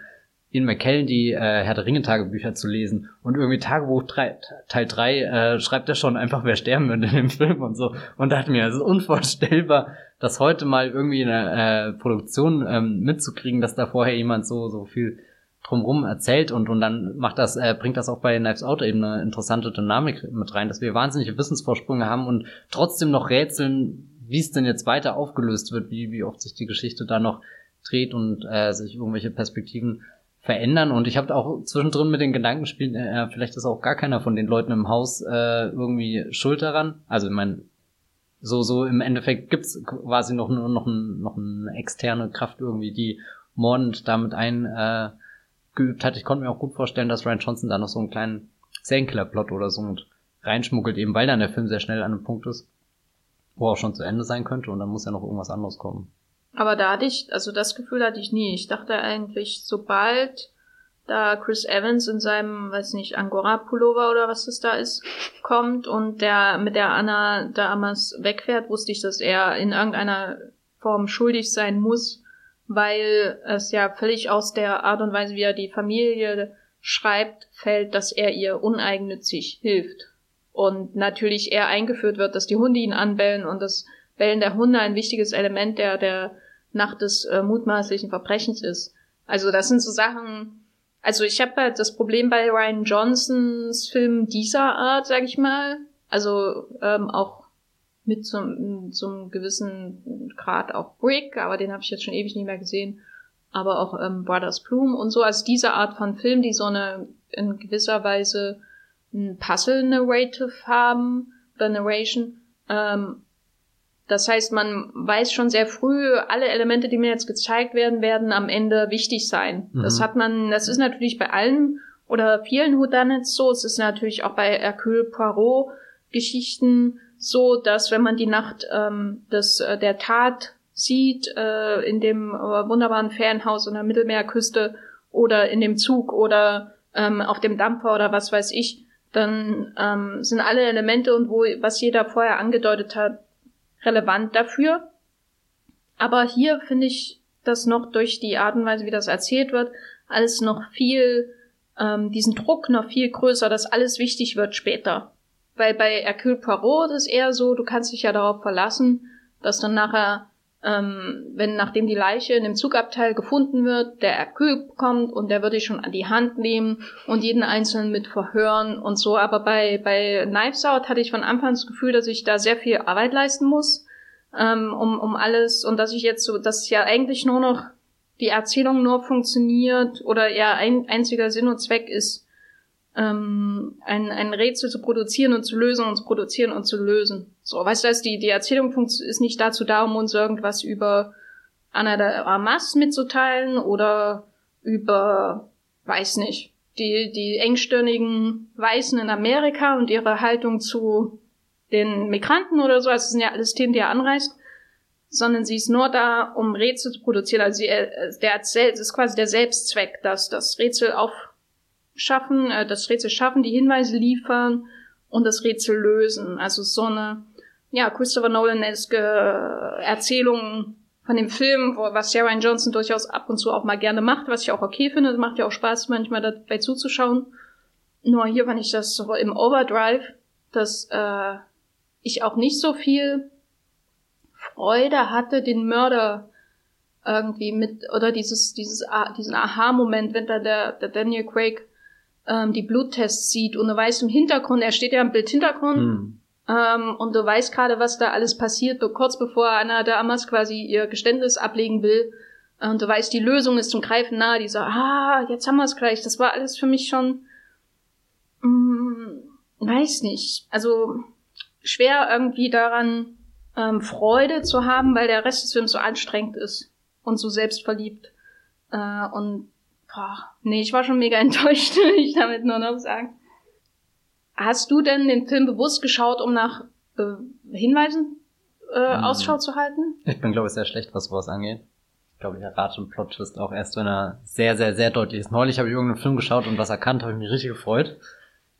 Speaker 2: Ian McKellen die äh, Herr der Ringe Tagebücher zu lesen. Und irgendwie Tagebuch 3, Teil 3 äh, schreibt er schon einfach, wer sterben wird in dem Film und so. Und dachte mir, es ist unvorstellbar, das heute mal irgendwie in der äh, Produktion ähm, mitzukriegen, dass da vorher jemand so so viel drumrum erzählt und und dann macht das äh, bringt das auch bei Knives Out eben eine interessante Dynamik mit rein, dass wir wahnsinnige Wissensvorsprünge haben und trotzdem noch rätseln, wie es denn jetzt weiter aufgelöst wird, wie wie oft sich die Geschichte da noch dreht und äh, sich irgendwelche Perspektiven verändern. Und ich habe auch zwischendrin mit den Gedanken gespielt, äh, vielleicht ist auch gar keiner von den Leuten im Haus äh, irgendwie schuld daran. Also ich meine, so, so im Endeffekt gibt's quasi noch, noch, ein, noch eine externe Kraft irgendwie, die mordend damit eingeübt äh, hat. Ich konnte mir auch gut vorstellen, dass Ryan Johnson da noch so einen kleinen Serienkiller-Plot oder so mit reinschmuggelt, eben weil dann der Film sehr schnell an einem Punkt ist, wo auch schon zu Ende sein könnte und dann muss ja noch irgendwas anderes kommen.
Speaker 1: Aber da hatte ich, also das Gefühl hatte ich nie. Ich dachte eigentlich, sobald da Chris Evans in seinem, weiß nicht, Angora-Pullover oder was das da ist, kommt und der mit der Anna damals wegfährt, wusste ich, dass er in irgendeiner Form schuldig sein muss, weil es ja völlig aus der Art und Weise, wie er die Familie schreibt, fällt, dass er ihr uneigennützig hilft. Und natürlich er eingeführt wird, dass die Hunde ihn anbellen und das Bellen der Hunde ein wichtiges Element der, der nach des äh, mutmaßlichen Verbrechens ist. Also das sind so Sachen, also ich habe halt das Problem bei Ryan Johnsons Filmen dieser Art, sag ich mal, also ähm, auch mit so einem gewissen Grad auch Brick, aber den habe ich jetzt schon ewig nicht mehr gesehen, aber auch ähm, Brothers Bloom und so, also diese Art von Film, die so eine in gewisser Weise ein Puzzle-Narrative haben, oder Narration, ähm, das heißt, man weiß schon sehr früh, alle Elemente, die mir jetzt gezeigt werden, werden am Ende wichtig sein. Mhm. Das hat man, das ist natürlich bei allen oder vielen Whodunits so. Es ist natürlich auch bei Hercule Poirot Geschichten so, dass wenn man die Nacht ähm, des, äh, der Tat sieht, äh, in dem äh, wunderbaren Ferienhaus an der Mittelmeerküste oder in dem Zug oder ähm, auf dem Dampfer oder was weiß ich, dann ähm, sind alle Elemente und wo, was jeder vorher angedeutet hat, relevant dafür. Aber hier finde ich das noch durch die Art und Weise, wie das erzählt wird, alles noch viel, ähm, diesen Druck noch viel größer, dass alles wichtig wird später. Weil bei Hercule Poirot ist eher so, du kannst dich ja darauf verlassen, dass dann nachher, ähm, wenn nachdem die Leiche in dem Zugabteil gefunden wird, der Hercule kommt und der würde dich schon an die Hand nehmen und jeden Einzelnen mit verhören und so. Aber bei, bei Knives Out hatte ich von Anfang das Gefühl, dass ich da sehr viel Arbeit leisten muss ähm, um, um alles und dass ich jetzt so, dass ja eigentlich nur noch die Erzählung nur funktioniert oder ja ein einziger Sinn und Zweck ist, ähm, ein, ein Rätsel zu produzieren und zu lösen und zu produzieren und zu lösen. So, weißt du, die, die Erzählung ist nicht dazu da, um uns irgendwas über Anna de Armas mitzuteilen oder über, weiß nicht, die, die engstirnigen Weißen in Amerika und ihre Haltung zu den Migranten oder so, also das sind ja alles Themen, die er anreißt, sondern sie ist nur da, um Rätsel zu produzieren. Also sie, der erzählt, es ist quasi der Selbstzweck, dass das Rätsel aufschaffen, äh, das Rätsel schaffen, die Hinweise liefern und das Rätsel lösen. Also so eine, ja, Christopher Nolan-eske Erzählung von dem Film, wo, was Sarah Johnson durchaus ab und zu auch mal gerne macht, was ich auch okay finde. Das macht ja auch Spaß, manchmal dabei zuzuschauen. Nur hier fand ich das so im Overdrive, dass äh, ich auch nicht so viel Freude hatte, den Mörder irgendwie mit, oder dieses, dieses, diesen Aha-Moment, wenn da der, der Daniel Craig ähm, die Bluttests sieht und du weißt im Hintergrund, er steht ja im Bildhintergrund, hm. ähm, und du weißt gerade, was da alles passiert, so kurz bevor Anna de Amas quasi ihr Geständnis ablegen will, und du weißt, die Lösung ist zum Greifen nahe, die so, ah, jetzt haben wir es gleich. Das war alles für mich schon, mm, weiß nicht, also schwer irgendwie daran ähm, Freude zu haben, weil der Rest des Films so anstrengend ist und so selbstverliebt. Äh, und boah, nee, ich war schon mega enttäuscht, will ich damit nur noch sagen. Hast du denn den Film bewusst geschaut, um nach äh, Hinweisen äh, mhm. Ausschau zu halten?
Speaker 2: Ich bin, glaube ich, sehr schlecht, was sowas angeht. Ich glaube, ich errate einen Plot-Twist auch erst, wenn er sehr, sehr, sehr deutlich ist. Neulich habe ich irgendeinen Film geschaut und was erkannt, habe ich mich richtig gefreut.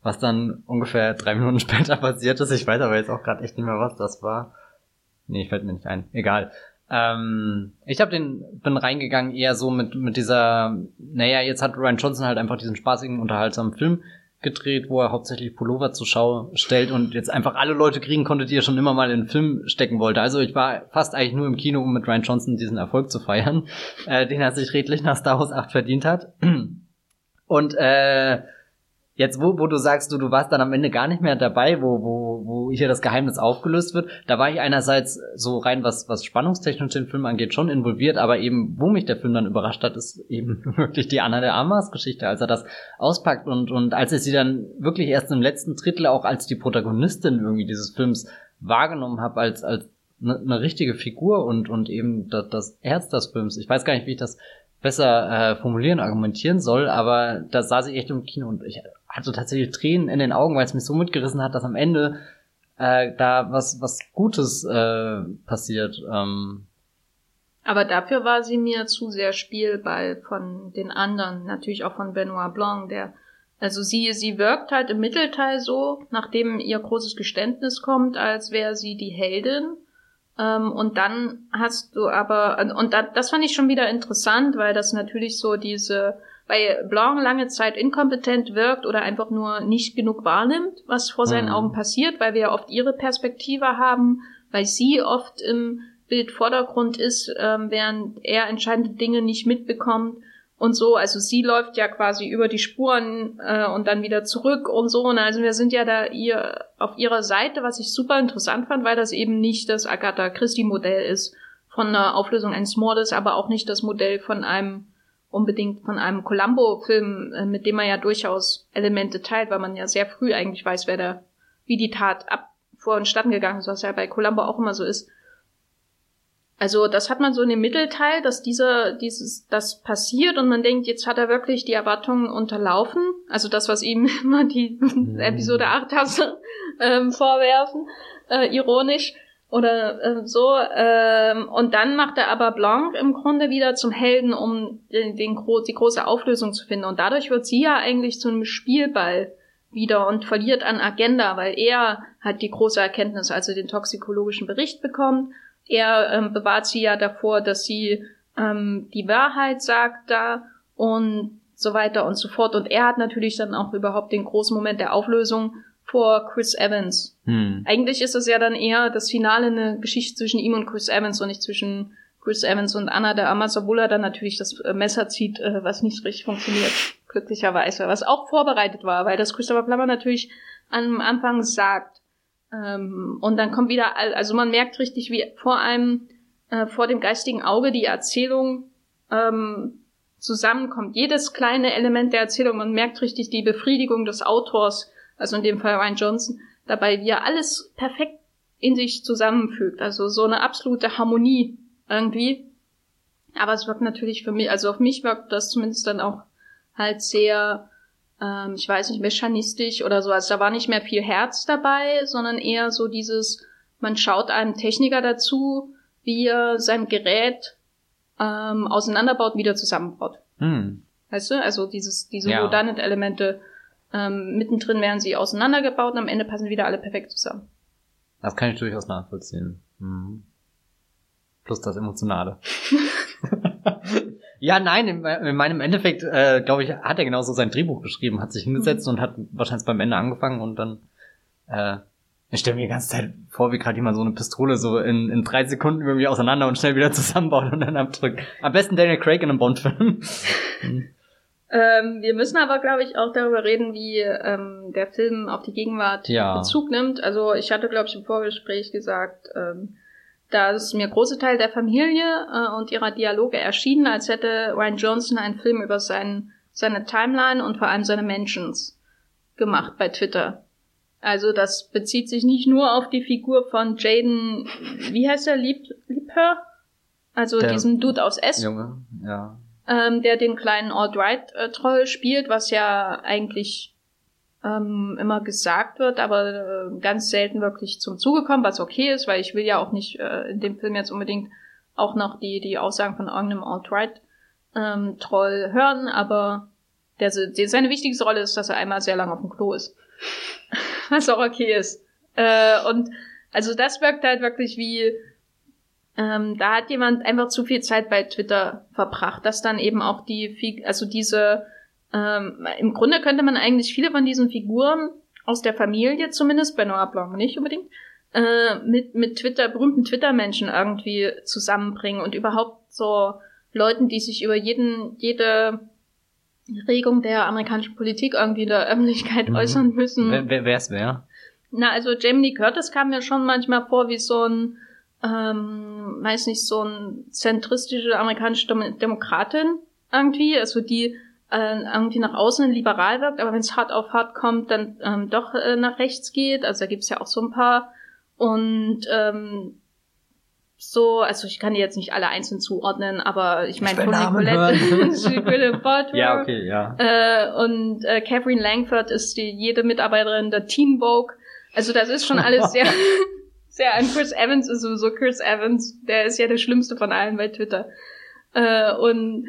Speaker 2: Was dann ungefähr drei Minuten später passiert ist. Ich weiß aber jetzt auch gerade echt nicht mehr, was das war. Nee, fällt mir nicht ein. Egal. Ähm, ich habe den bin reingegangen eher so mit mit dieser, naja, jetzt hat Ryan Johnson halt einfach diesen spaßigen, unterhaltsamen Film gedreht, wo er hauptsächlich Pullover zur Schau stellt und jetzt einfach alle Leute kriegen konnte, die er schon immer mal in den Film stecken wollte. Also ich war fast eigentlich nur im Kino, um mit Ryan Johnson diesen Erfolg zu feiern, äh, den er sich redlich nach Star Wars 8 verdient hat. Und äh, Jetzt, wo, wo du sagst, du, du warst dann am Ende gar nicht mehr dabei, wo, wo, wo hier das Geheimnis aufgelöst wird, da war ich einerseits so rein, was, was spannungstechnisch den Film angeht, schon involviert, aber eben, wo mich der Film dann überrascht hat, ist eben wirklich die Anna der Amas Geschichte, als er das auspackt und, und als ich sie dann wirklich erst im letzten Drittel auch als die Protagonistin irgendwie dieses Films wahrgenommen habe, als, als eine, eine richtige Figur und, und eben das, das Herz des Films. Ich weiß gar nicht, wie ich das besser äh, formulieren, argumentieren soll, aber da saß ich echt im Kino und ich hatte tatsächlich Tränen in den Augen, weil es mich so mitgerissen hat, dass am Ende äh, da was was Gutes äh, passiert. Ähm.
Speaker 1: Aber dafür war sie mir zu sehr Spielball von den anderen, natürlich auch von Benoit Blanc, der also sie sie wirkt halt im Mittelteil so, nachdem ihr großes Geständnis kommt, als wäre sie die Heldin ähm, und dann hast du aber, und da, das fand ich schon wieder interessant, weil das natürlich so diese, weil Blanc lange Zeit inkompetent wirkt oder einfach nur nicht genug wahrnimmt, was vor seinen mhm. Augen passiert, weil wir ja oft ihre Perspektive haben, weil sie oft im Bildvordergrund ist, ähm, während er entscheidende Dinge nicht mitbekommt und so. Also sie läuft ja quasi über die Spuren äh, und dann wieder zurück und so. Und also wir sind ja da ihr auf ihrer Seite, was ich super interessant fand, weil das eben nicht das Agatha Christie-Modell ist von einer Auflösung eines Mordes, aber auch nicht das Modell von einem unbedingt von einem Columbo-Film, äh, mit dem man ja durchaus Elemente teilt, weil man ja sehr früh eigentlich weiß, wer da wie die Tat ab vor und gegangen ist, was ja bei Columbo auch immer so ist. Also das hat man so in dem Mittelteil, dass dieser, dieses, das passiert und man denkt, jetzt hat er wirklich die Erwartungen unterlaufen. Also das, was ihm immer die mhm. Episode 8 Tasse ähm, vorwerfen, äh, ironisch oder äh, so. Ähm, und dann macht er aber Blanc im Grunde wieder zum Helden, um den, den gro die große Auflösung zu finden. Und dadurch wird sie ja eigentlich zu einem Spielball wieder und verliert an Agenda, weil er hat die große Erkenntnis, also den toxikologischen Bericht bekommt er ähm, bewahrt sie ja davor, dass sie ähm, die Wahrheit sagt da und so weiter und so fort. Und er hat natürlich dann auch überhaupt den großen Moment der Auflösung vor Chris Evans. Hm. Eigentlich ist es ja dann eher das Finale eine Geschichte zwischen ihm und Chris Evans und nicht zwischen Chris Evans und Anna de Amas, obwohl er dann natürlich das äh, Messer zieht, äh, was nicht richtig funktioniert, glücklicherweise, was auch vorbereitet war, weil das Christopher Plummer natürlich am Anfang sagt. Ähm, und dann kommt wieder, also man merkt richtig, wie vor einem, äh, vor dem geistigen Auge die Erzählung ähm, zusammenkommt. Jedes kleine Element der Erzählung, man merkt richtig die Befriedigung des Autors, also in dem Fall Ryan Johnson, dabei, wie er alles perfekt in sich zusammenfügt. Also so eine absolute Harmonie irgendwie. Aber es wirkt natürlich für mich, also auf mich wirkt das zumindest dann auch halt sehr, ähm, ich weiß nicht, mechanistisch oder so. Also da war nicht mehr viel Herz dabei, sondern eher so dieses, man schaut einem Techniker dazu, wie er sein Gerät ähm, auseinanderbaut, wieder zusammenbaut. Hm. Weißt du? Also dieses, diese ja. Redundant-Elemente ähm, mittendrin werden sie auseinandergebaut und am Ende passen wieder alle perfekt zusammen.
Speaker 2: Das kann ich durchaus nachvollziehen. Mhm. Plus das Emotionale. ja, nein, in, in meinem Endeffekt, äh, glaube ich, hat er genauso sein Drehbuch geschrieben, hat sich hingesetzt mhm. und hat wahrscheinlich beim Ende angefangen und dann äh, ich stelle mir die ganze Zeit vor, wie gerade jemand so eine Pistole so in, in drei Sekunden irgendwie auseinander und schnell wieder zusammenbaut und dann abdrückt. Am besten Daniel Craig in einem Bond-Film.
Speaker 1: ähm, wir müssen aber, glaube ich, auch darüber reden, wie ähm, der Film auf die Gegenwart ja. Bezug nimmt. Also ich hatte, glaube ich, im Vorgespräch gesagt, ähm, da ist mir große Teil der Familie äh, und ihrer Dialoge erschienen, als hätte Ryan Johnson einen Film über sein, seine Timeline und vor allem seine Mentions gemacht bei Twitter. Also das bezieht sich nicht nur auf die Figur von Jaden, wie heißt er, Lieb, Liebher? Also der diesem Dude aus S.
Speaker 2: Junge, ja.
Speaker 1: Ähm, der den kleinen Alt-Right-Troll spielt, was ja eigentlich ähm, immer gesagt wird, aber äh, ganz selten wirklich zum Zuge kommt, was okay ist, weil ich will ja auch nicht äh, in dem Film jetzt unbedingt auch noch die, die Aussagen von irgendeinem Alt-Right-Troll ähm, hören, aber der, der, seine wichtigste Rolle ist, dass er einmal sehr lange auf dem Klo ist. was auch okay ist. Äh, und also das wirkt halt wirklich wie, ähm, da hat jemand einfach zu viel Zeit bei Twitter verbracht, dass dann eben auch die, also diese, ähm, im Grunde könnte man eigentlich viele von diesen Figuren aus der Familie zumindest, bei Noah Blanc nicht unbedingt, äh, mit, mit Twitter, berühmten Twitter-Menschen irgendwie zusammenbringen und überhaupt so Leuten, die sich über jeden, jede Regung der amerikanischen Politik irgendwie in der Öffentlichkeit mhm. äußern müssen.
Speaker 2: Wer, wer wär's wer?
Speaker 1: Na, also Jamie Curtis kam mir schon manchmal vor wie so ein, ähm, weiß nicht, so ein zentristische amerikanische Demokratin irgendwie, also die äh, irgendwie nach außen liberal wirkt, aber wenn es hart auf hart kommt, dann ähm, doch äh, nach rechts geht. Also da gibt's ja auch so ein paar. Und ähm, so, also ich kann die jetzt nicht alle einzeln zuordnen, aber ich meine Toni Gwyneth Paltrow,
Speaker 2: ja, okay, ja.
Speaker 1: Äh, und äh, Catherine Langford ist die jede Mitarbeiterin der Teen Vogue. Also das ist schon alles sehr, sehr. Und Chris Evans ist sowieso Chris Evans, der ist ja der schlimmste von allen bei Twitter. Äh, und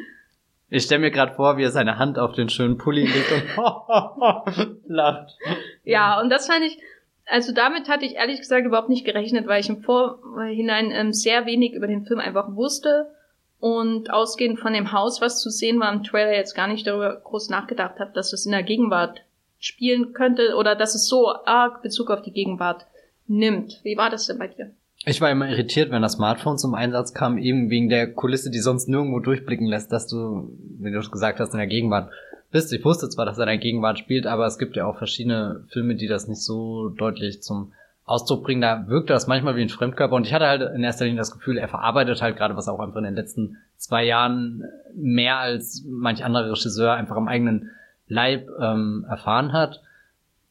Speaker 2: ich stelle mir gerade vor, wie er seine Hand auf den schönen Pulli legt und lacht.
Speaker 1: Ja, und das fand ich, also damit hatte ich ehrlich gesagt überhaupt nicht gerechnet, weil ich im Vorhinein ähm, sehr wenig über den Film einfach wusste und ausgehend von dem Haus, was zu sehen war im Trailer, jetzt gar nicht darüber groß nachgedacht habe, dass es in der Gegenwart spielen könnte oder dass es so arg Bezug auf die Gegenwart nimmt. Wie war das denn bei dir?
Speaker 2: Ich war immer irritiert, wenn das Smartphone zum Einsatz kam, eben wegen der Kulisse, die sonst nirgendwo durchblicken lässt, dass du, wie du gesagt hast, in der Gegenwart bist. Ich wusste zwar, dass er in der Gegenwart spielt, aber es gibt ja auch verschiedene Filme, die das nicht so deutlich zum Ausdruck bringen. Da wirkt das manchmal wie ein Fremdkörper und ich hatte halt in erster Linie das Gefühl, er verarbeitet halt gerade, was auch einfach in den letzten zwei Jahren mehr als manch anderer Regisseur einfach am eigenen Leib ähm, erfahren hat.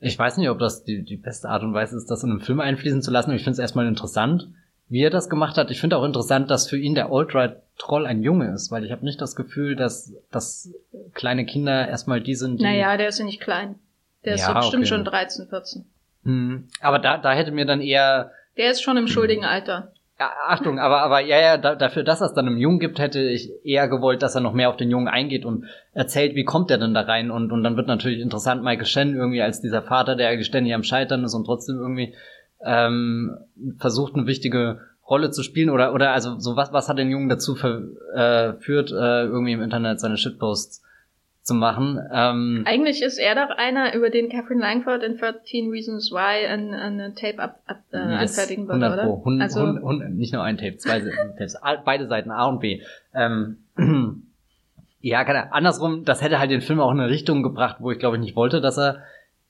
Speaker 2: Ich weiß nicht, ob das die, die beste Art und Weise ist, das in einem Film einfließen zu lassen. Ich finde es erstmal interessant, wie er das gemacht hat. Ich finde auch interessant, dass für ihn der Alt-Right Troll ein Junge ist, weil ich habe nicht das Gefühl, dass, dass kleine Kinder erstmal die sind, die...
Speaker 1: Naja, der ist ja nicht klein. Der ist ja, so bestimmt okay. schon 13, 14.
Speaker 2: Hm, aber da, da hätte mir dann eher...
Speaker 1: Der ist schon im schuldigen Alter.
Speaker 2: Achtung, aber, aber ja, ja, da, dafür, dass es dann einem Jungen gibt, hätte ich eher gewollt, dass er noch mehr auf den Jungen eingeht und erzählt, wie kommt er denn da rein? Und, und dann wird natürlich interessant Michael Shen irgendwie als dieser Vater, der eigentlich ständig am Scheitern ist und trotzdem irgendwie ähm, versucht, eine wichtige Rolle zu spielen oder oder also so was was hat den Jungen dazu verführt äh, irgendwie im Internet seine Shitposts zu machen. Ähm,
Speaker 1: Eigentlich ist er doch einer, über den Catherine Langford in 13 Reasons Why ein, ein Tape ab, ab, äh, anfertigen würde, oder? Pro.
Speaker 2: Hund, also Hund, Hund, nicht nur ein Tape, zwei Tapes, beide Seiten A und B. Ähm, ja, keine, andersrum, das hätte halt den Film auch in eine Richtung gebracht, wo ich glaube ich nicht wollte, dass er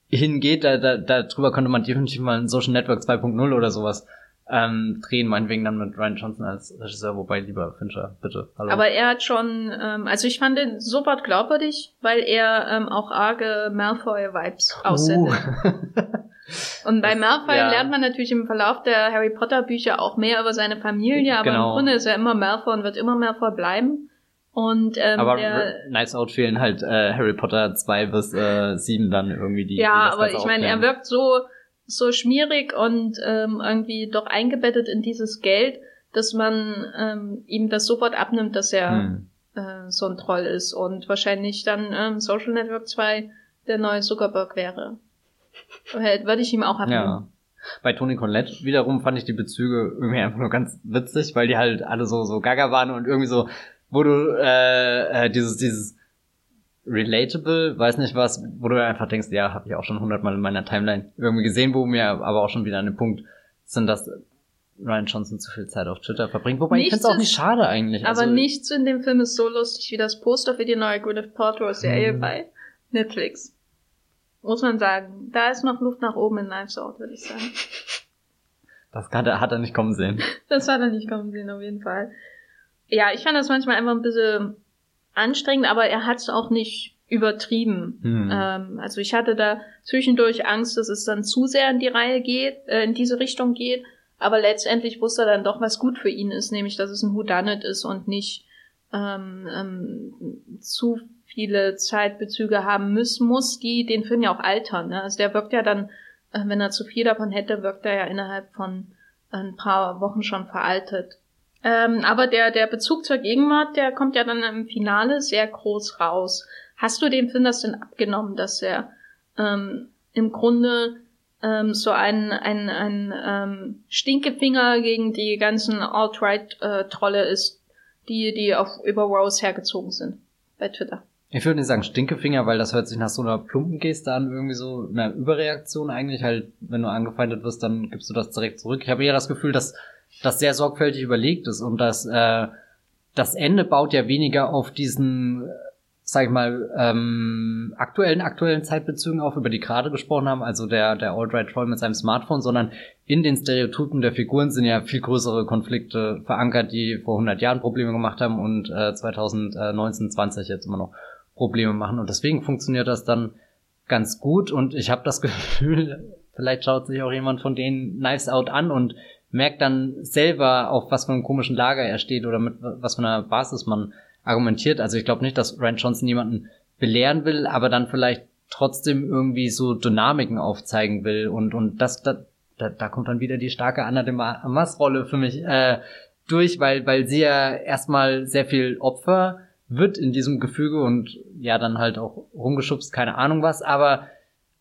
Speaker 2: hingeht. Da, da, darüber könnte man definitiv mal ein Social Network 2.0 oder sowas ähm, drehen, meinetwegen dann mit Ryan Johnson als Regisseur, wobei lieber Fincher, bitte.
Speaker 1: Hallo. Aber er hat schon, ähm, also ich fand den sofort glaubwürdig, weil er ähm, auch arge Malfoy-Vibes aussendet. Und bei Malfoy ja. lernt man natürlich im Verlauf der Harry Potter Bücher auch mehr über seine Familie, aber genau. im Grunde ist er immer Malfoy und wird immer Malfoy bleiben. Und ähm,
Speaker 2: aber
Speaker 1: der,
Speaker 2: Nice Out fehlen halt äh, Harry Potter 2 bis äh, 7 dann irgendwie die.
Speaker 1: Ja, die aber ich meine, er wirkt so so schmierig und ähm, irgendwie doch eingebettet in dieses Geld, dass man ähm, ihm das sofort abnimmt, dass er hm. äh, so ein Troll ist und wahrscheinlich dann ähm, Social Network 2 der neue Zuckerberg wäre. Würde ich ihm auch abnehmen. Ja.
Speaker 2: Bei Toni Collette wiederum fand ich die Bezüge irgendwie einfach nur ganz witzig, weil die halt alle so so gaga waren und irgendwie so, wo du äh, äh, dieses dieses relatable, weiß nicht was, wo du einfach denkst, ja, habe ich auch schon hundertmal in meiner Timeline irgendwie gesehen, wo mir aber auch schon wieder an dem Punkt sind, dass Ryan Johnson zu viel Zeit auf Twitter verbringt. Wobei nichts ich finde es auch nicht schade eigentlich.
Speaker 1: Aber also, nichts in dem Film ist so lustig wie das Poster für die neue Gwyneth Paltrow Serie hm. bei Netflix. Muss man sagen. Da ist noch Luft nach oben in Knives Out, würde ich sagen.
Speaker 2: Das kann, hat er nicht kommen sehen.
Speaker 1: Das hat er nicht kommen sehen, auf jeden Fall. Ja, ich fand das manchmal einfach ein bisschen anstrengend, aber er hat es auch nicht übertrieben. Hm. Ähm, also ich hatte da zwischendurch Angst, dass es dann zu sehr in die Reihe geht, äh, in diese Richtung geht. Aber letztendlich wusste er dann doch, was gut für ihn ist, nämlich dass es ein Whodunit ist und nicht ähm, ähm, zu viele Zeitbezüge haben muss, muss, die den Film ja auch altern. Ne? Also der wirkt ja dann, äh, wenn er zu viel davon hätte, wirkt er ja innerhalb von ein paar Wochen schon veraltet. Ähm, aber der, der Bezug zur Gegenwart, der kommt ja dann im Finale sehr groß raus. Hast du dem Film das denn abgenommen, dass er ähm, im Grunde ähm, so ein, ein, ein ähm, Stinkefinger gegen die ganzen Alt-Right-Trolle äh, ist, die, die auf über Rose hergezogen sind bei Twitter?
Speaker 2: Ich würde nicht sagen Stinkefinger, weil das hört sich nach so einer plumpen Geste an, irgendwie so eine Überreaktion eigentlich. Halt, wenn du angefeindet wirst, dann gibst du das direkt zurück. Ich habe eher das Gefühl, dass das sehr sorgfältig überlegt ist und dass äh, das Ende baut ja weniger auf diesen, sag ich mal, ähm, aktuellen aktuellen Zeitbezügen auf, über die gerade gesprochen haben, also der der Alt-Right Troll mit seinem Smartphone, sondern in den Stereotypen der Figuren sind ja viel größere Konflikte verankert, die vor 100 Jahren Probleme gemacht haben und äh, 2019, 20 jetzt immer noch Probleme machen. Und deswegen funktioniert das dann ganz gut. Und ich habe das Gefühl, vielleicht schaut sich auch jemand von denen Knives Out an und merkt dann selber, auf was für einem komischen Lager er steht oder mit was für einer Basis man argumentiert. Also ich glaube nicht, dass Rand Johnson jemanden belehren will, aber dann vielleicht trotzdem irgendwie so Dynamiken aufzeigen will und und das da, da, da kommt dann wieder die starke Anna de Amas-Rolle für mich äh, durch, weil weil sie ja erstmal sehr viel Opfer wird in diesem Gefüge und ja dann halt auch rumgeschubst, keine Ahnung was, aber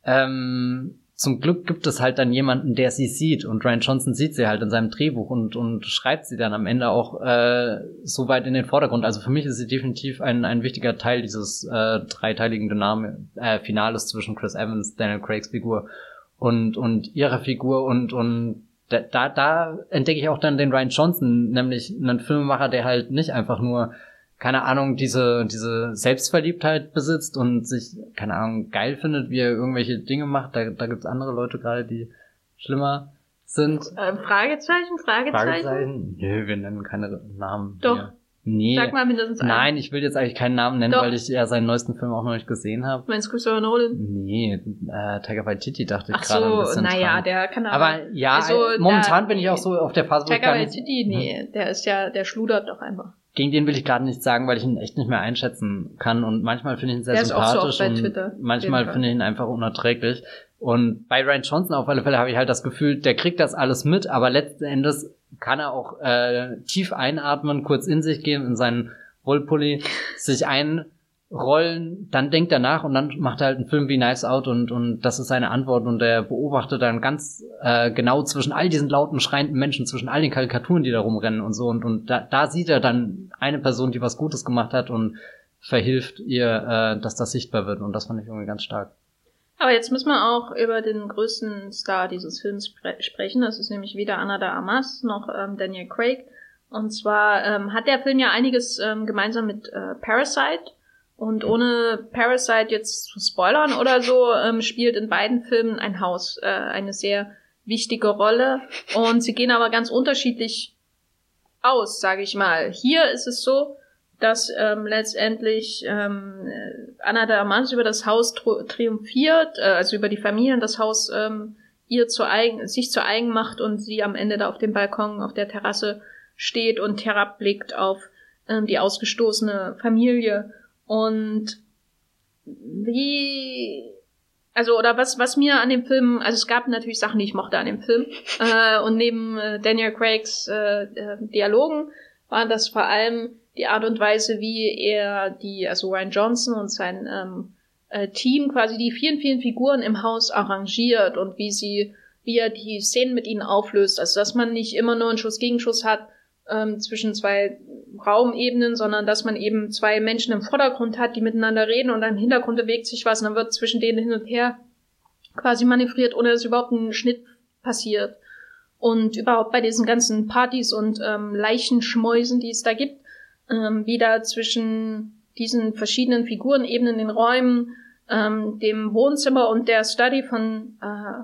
Speaker 2: ähm, zum Glück gibt es halt dann jemanden, der sie sieht und Ryan Johnson sieht sie halt in seinem Drehbuch und, und schreibt sie dann am Ende auch äh, so weit in den Vordergrund. Also für mich ist sie definitiv ein, ein wichtiger Teil dieses äh, dreiteiligen Dynamik, äh, Finales zwischen Chris Evans, Daniel Craigs Figur und, und ihrer Figur und, und da, da, da entdecke ich auch dann den Ryan Johnson, nämlich einen Filmemacher, der halt nicht einfach nur keine Ahnung, diese, diese Selbstverliebtheit besitzt und sich, keine Ahnung, geil findet, wie er irgendwelche Dinge macht. Da, da gibt's andere Leute gerade, die schlimmer sind.
Speaker 1: Äh, Fragezeichen, Fragezeichen? Fragezeichen?
Speaker 2: Nö, wir nennen keine Namen.
Speaker 1: Doch. Hier.
Speaker 2: Nee.
Speaker 1: Sag mal mindestens
Speaker 2: einen. Nein, ich will jetzt eigentlich keinen Namen nennen, Doch. weil ich ja seinen neuesten Film auch noch nicht gesehen habe.
Speaker 1: Meinst du Christopher Nolan?
Speaker 2: Nee, äh, Tiger Waititi dachte
Speaker 1: ich
Speaker 2: gerade
Speaker 1: so, ein bisschen naja, dran. der kann
Speaker 2: aber... Aber ja, also, momentan bin ich auch so auf der Phase,
Speaker 1: wo Tiger Waititi, nee, hm? der ist ja, der schludert doch einfach
Speaker 2: gegen den will ich gerade nichts sagen, weil ich ihn echt nicht mehr einschätzen kann. Und manchmal finde ich ihn sehr Der sympathisch so und manchmal finde ich ihn einfach unerträglich. Und bei Ryan Johnson auf alle Fälle habe ich halt das Gefühl, der kriegt das alles mit, aber letzten Endes kann er auch äh, tief einatmen, kurz in sich gehen, in seinen Rollpulli, sich ein Rollen, dann denkt er nach und dann macht er halt einen Film wie Nice Out und, und das ist seine Antwort und er beobachtet dann ganz äh, genau zwischen all diesen lauten, schreienden Menschen, zwischen all den Karikaturen, die da rumrennen und so und, und da, da sieht er dann eine Person, die was Gutes gemacht hat und verhilft ihr, äh, dass das sichtbar wird und das fand ich irgendwie ganz stark.
Speaker 1: Aber jetzt müssen wir auch über den größten Star dieses Films sprechen. Das ist nämlich weder Anna de Amas noch ähm, Daniel Craig. Und zwar ähm, hat der Film ja einiges ähm, gemeinsam mit äh, Parasite und ohne Parasite jetzt zu spoilern oder so, ähm, spielt in beiden Filmen ein Haus äh, eine sehr wichtige Rolle. Und sie gehen aber ganz unterschiedlich aus, sage ich mal. Hier ist es so, dass ähm, letztendlich ähm, Anna de Armans über das Haus triumphiert, äh, also über die Familie und das Haus ähm, ihr zu eigen, sich zu eigen macht und sie am Ende da auf dem Balkon, auf der Terrasse steht und herabblickt auf ähm, die ausgestoßene Familie. Und wie, also, oder was, was mir an dem Film, also es gab natürlich Sachen, die ich mochte an dem Film. Äh, und neben äh, Daniel Craigs äh, äh, Dialogen war das vor allem die Art und Weise, wie er die, also Ryan Johnson und sein ähm, äh, Team quasi die vielen, vielen Figuren im Haus arrangiert und wie sie, wie er die Szenen mit ihnen auflöst. Also dass man nicht immer nur einen Schuss-Gegenschuss hat ähm, zwischen zwei Raumebenen, sondern dass man eben zwei Menschen im Vordergrund hat, die miteinander reden und im Hintergrund bewegt sich was und dann wird zwischen denen hin und her quasi manövriert, ohne dass überhaupt ein Schnitt passiert. Und überhaupt bei diesen ganzen Partys und ähm, Leichenschmäusen, die es da gibt, ähm, wieder zwischen diesen verschiedenen Figurenebenen, den Räumen, ähm, dem Wohnzimmer und der Study von äh,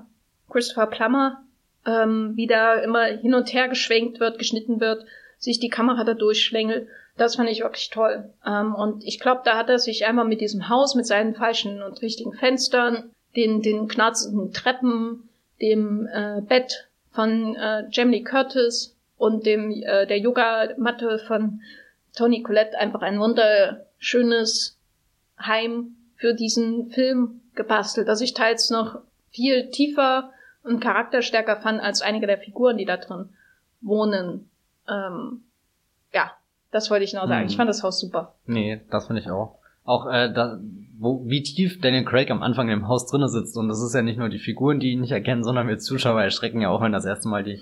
Speaker 1: Christopher Plummer ähm, wieder immer hin und her geschwenkt wird, geschnitten wird, sich die Kamera da durchschlängelt. Das fand ich wirklich toll. Ähm, und ich glaube, da hat er sich einmal mit diesem Haus, mit seinen falschen und richtigen Fenstern, den, den knarzenden Treppen, dem äh, Bett von äh, Jamie Curtis und dem äh, der Yogamatte von Tony Collette einfach ein wunderschönes Heim für diesen Film gebastelt, das ich teils noch viel tiefer und charakterstärker fand als einige der Figuren, die da drin wohnen. Ähm, ja, das wollte ich noch sagen. Hm. Ich fand das Haus super.
Speaker 2: Nee, das finde ich auch. Auch äh, da, wo, wie tief Daniel Craig am Anfang im Haus drinnen sitzt. Und das ist ja nicht nur die Figuren, die ihn nicht erkennen, sondern wir Zuschauer erschrecken ja auch, wenn das erste Mal die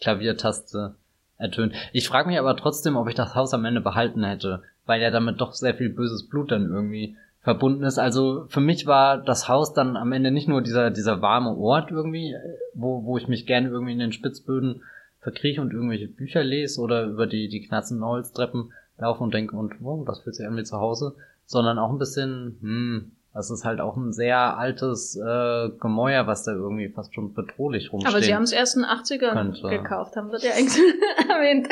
Speaker 2: Klaviertaste ertönt. Ich frage mich aber trotzdem, ob ich das Haus am Ende behalten hätte, weil ja damit doch sehr viel böses Blut dann irgendwie verbunden ist. Also für mich war das Haus dann am Ende nicht nur dieser, dieser warme Ort irgendwie, wo, wo ich mich gerne irgendwie in den Spitzböden verkrieche und irgendwelche Bücher lese oder über die, die knarzenden Holztreppen laufe und denke, und wow, das fühlt sich an wie zu Hause, sondern auch ein bisschen, hm, das ist halt auch ein sehr altes äh, Gemäuer, was da irgendwie fast schon bedrohlich rumsteht.
Speaker 1: Aber sie haben es erst in den 80ern gekauft, haben wir ja eigentlich erwähnt.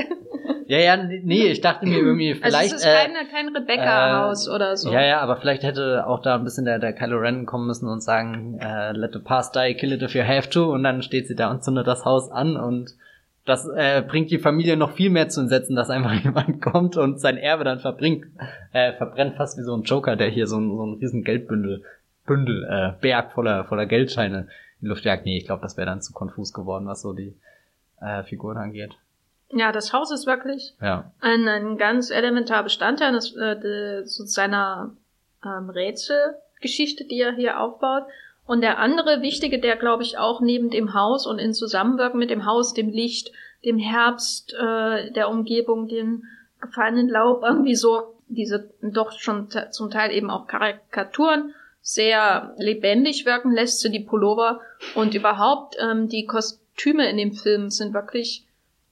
Speaker 2: Ja, ja, nee, ich dachte mir irgendwie vielleicht... Also
Speaker 1: es ist kein, äh, kein Rebecca-Haus äh, oder so.
Speaker 2: Ja, ja, aber vielleicht hätte auch da ein bisschen der, der Kylo Ren kommen müssen und sagen, äh, let the past die, kill it if you have to und dann steht sie da und zündet das Haus an und das äh, bringt die Familie noch viel mehr zu entsetzen, dass einfach jemand kommt und sein Erbe dann verbringt, äh, verbrennt fast wie so ein Joker, der hier so ein, so ein riesen Geldbündel, Bündel, äh, Berg voller, voller Geldscheine in die Luft jagt. Nee, ich glaube, das wäre dann zu konfus geworden, was so die äh, Figuren angeht.
Speaker 1: Ja, das Haus ist wirklich
Speaker 2: ja.
Speaker 1: ein, ein ganz elementarer Bestandteil des, äh, des, seiner ähm, Rätselgeschichte, die er hier aufbaut. Und der andere wichtige, der glaube ich auch neben dem Haus und in Zusammenwirken mit dem Haus, dem Licht, dem Herbst, äh, der Umgebung, dem gefallenen Laub, irgendwie so diese doch schon zum Teil eben auch Karikaturen sehr lebendig wirken lässt, sind die Pullover. Und überhaupt ähm, die Kostüme in dem Film sind wirklich,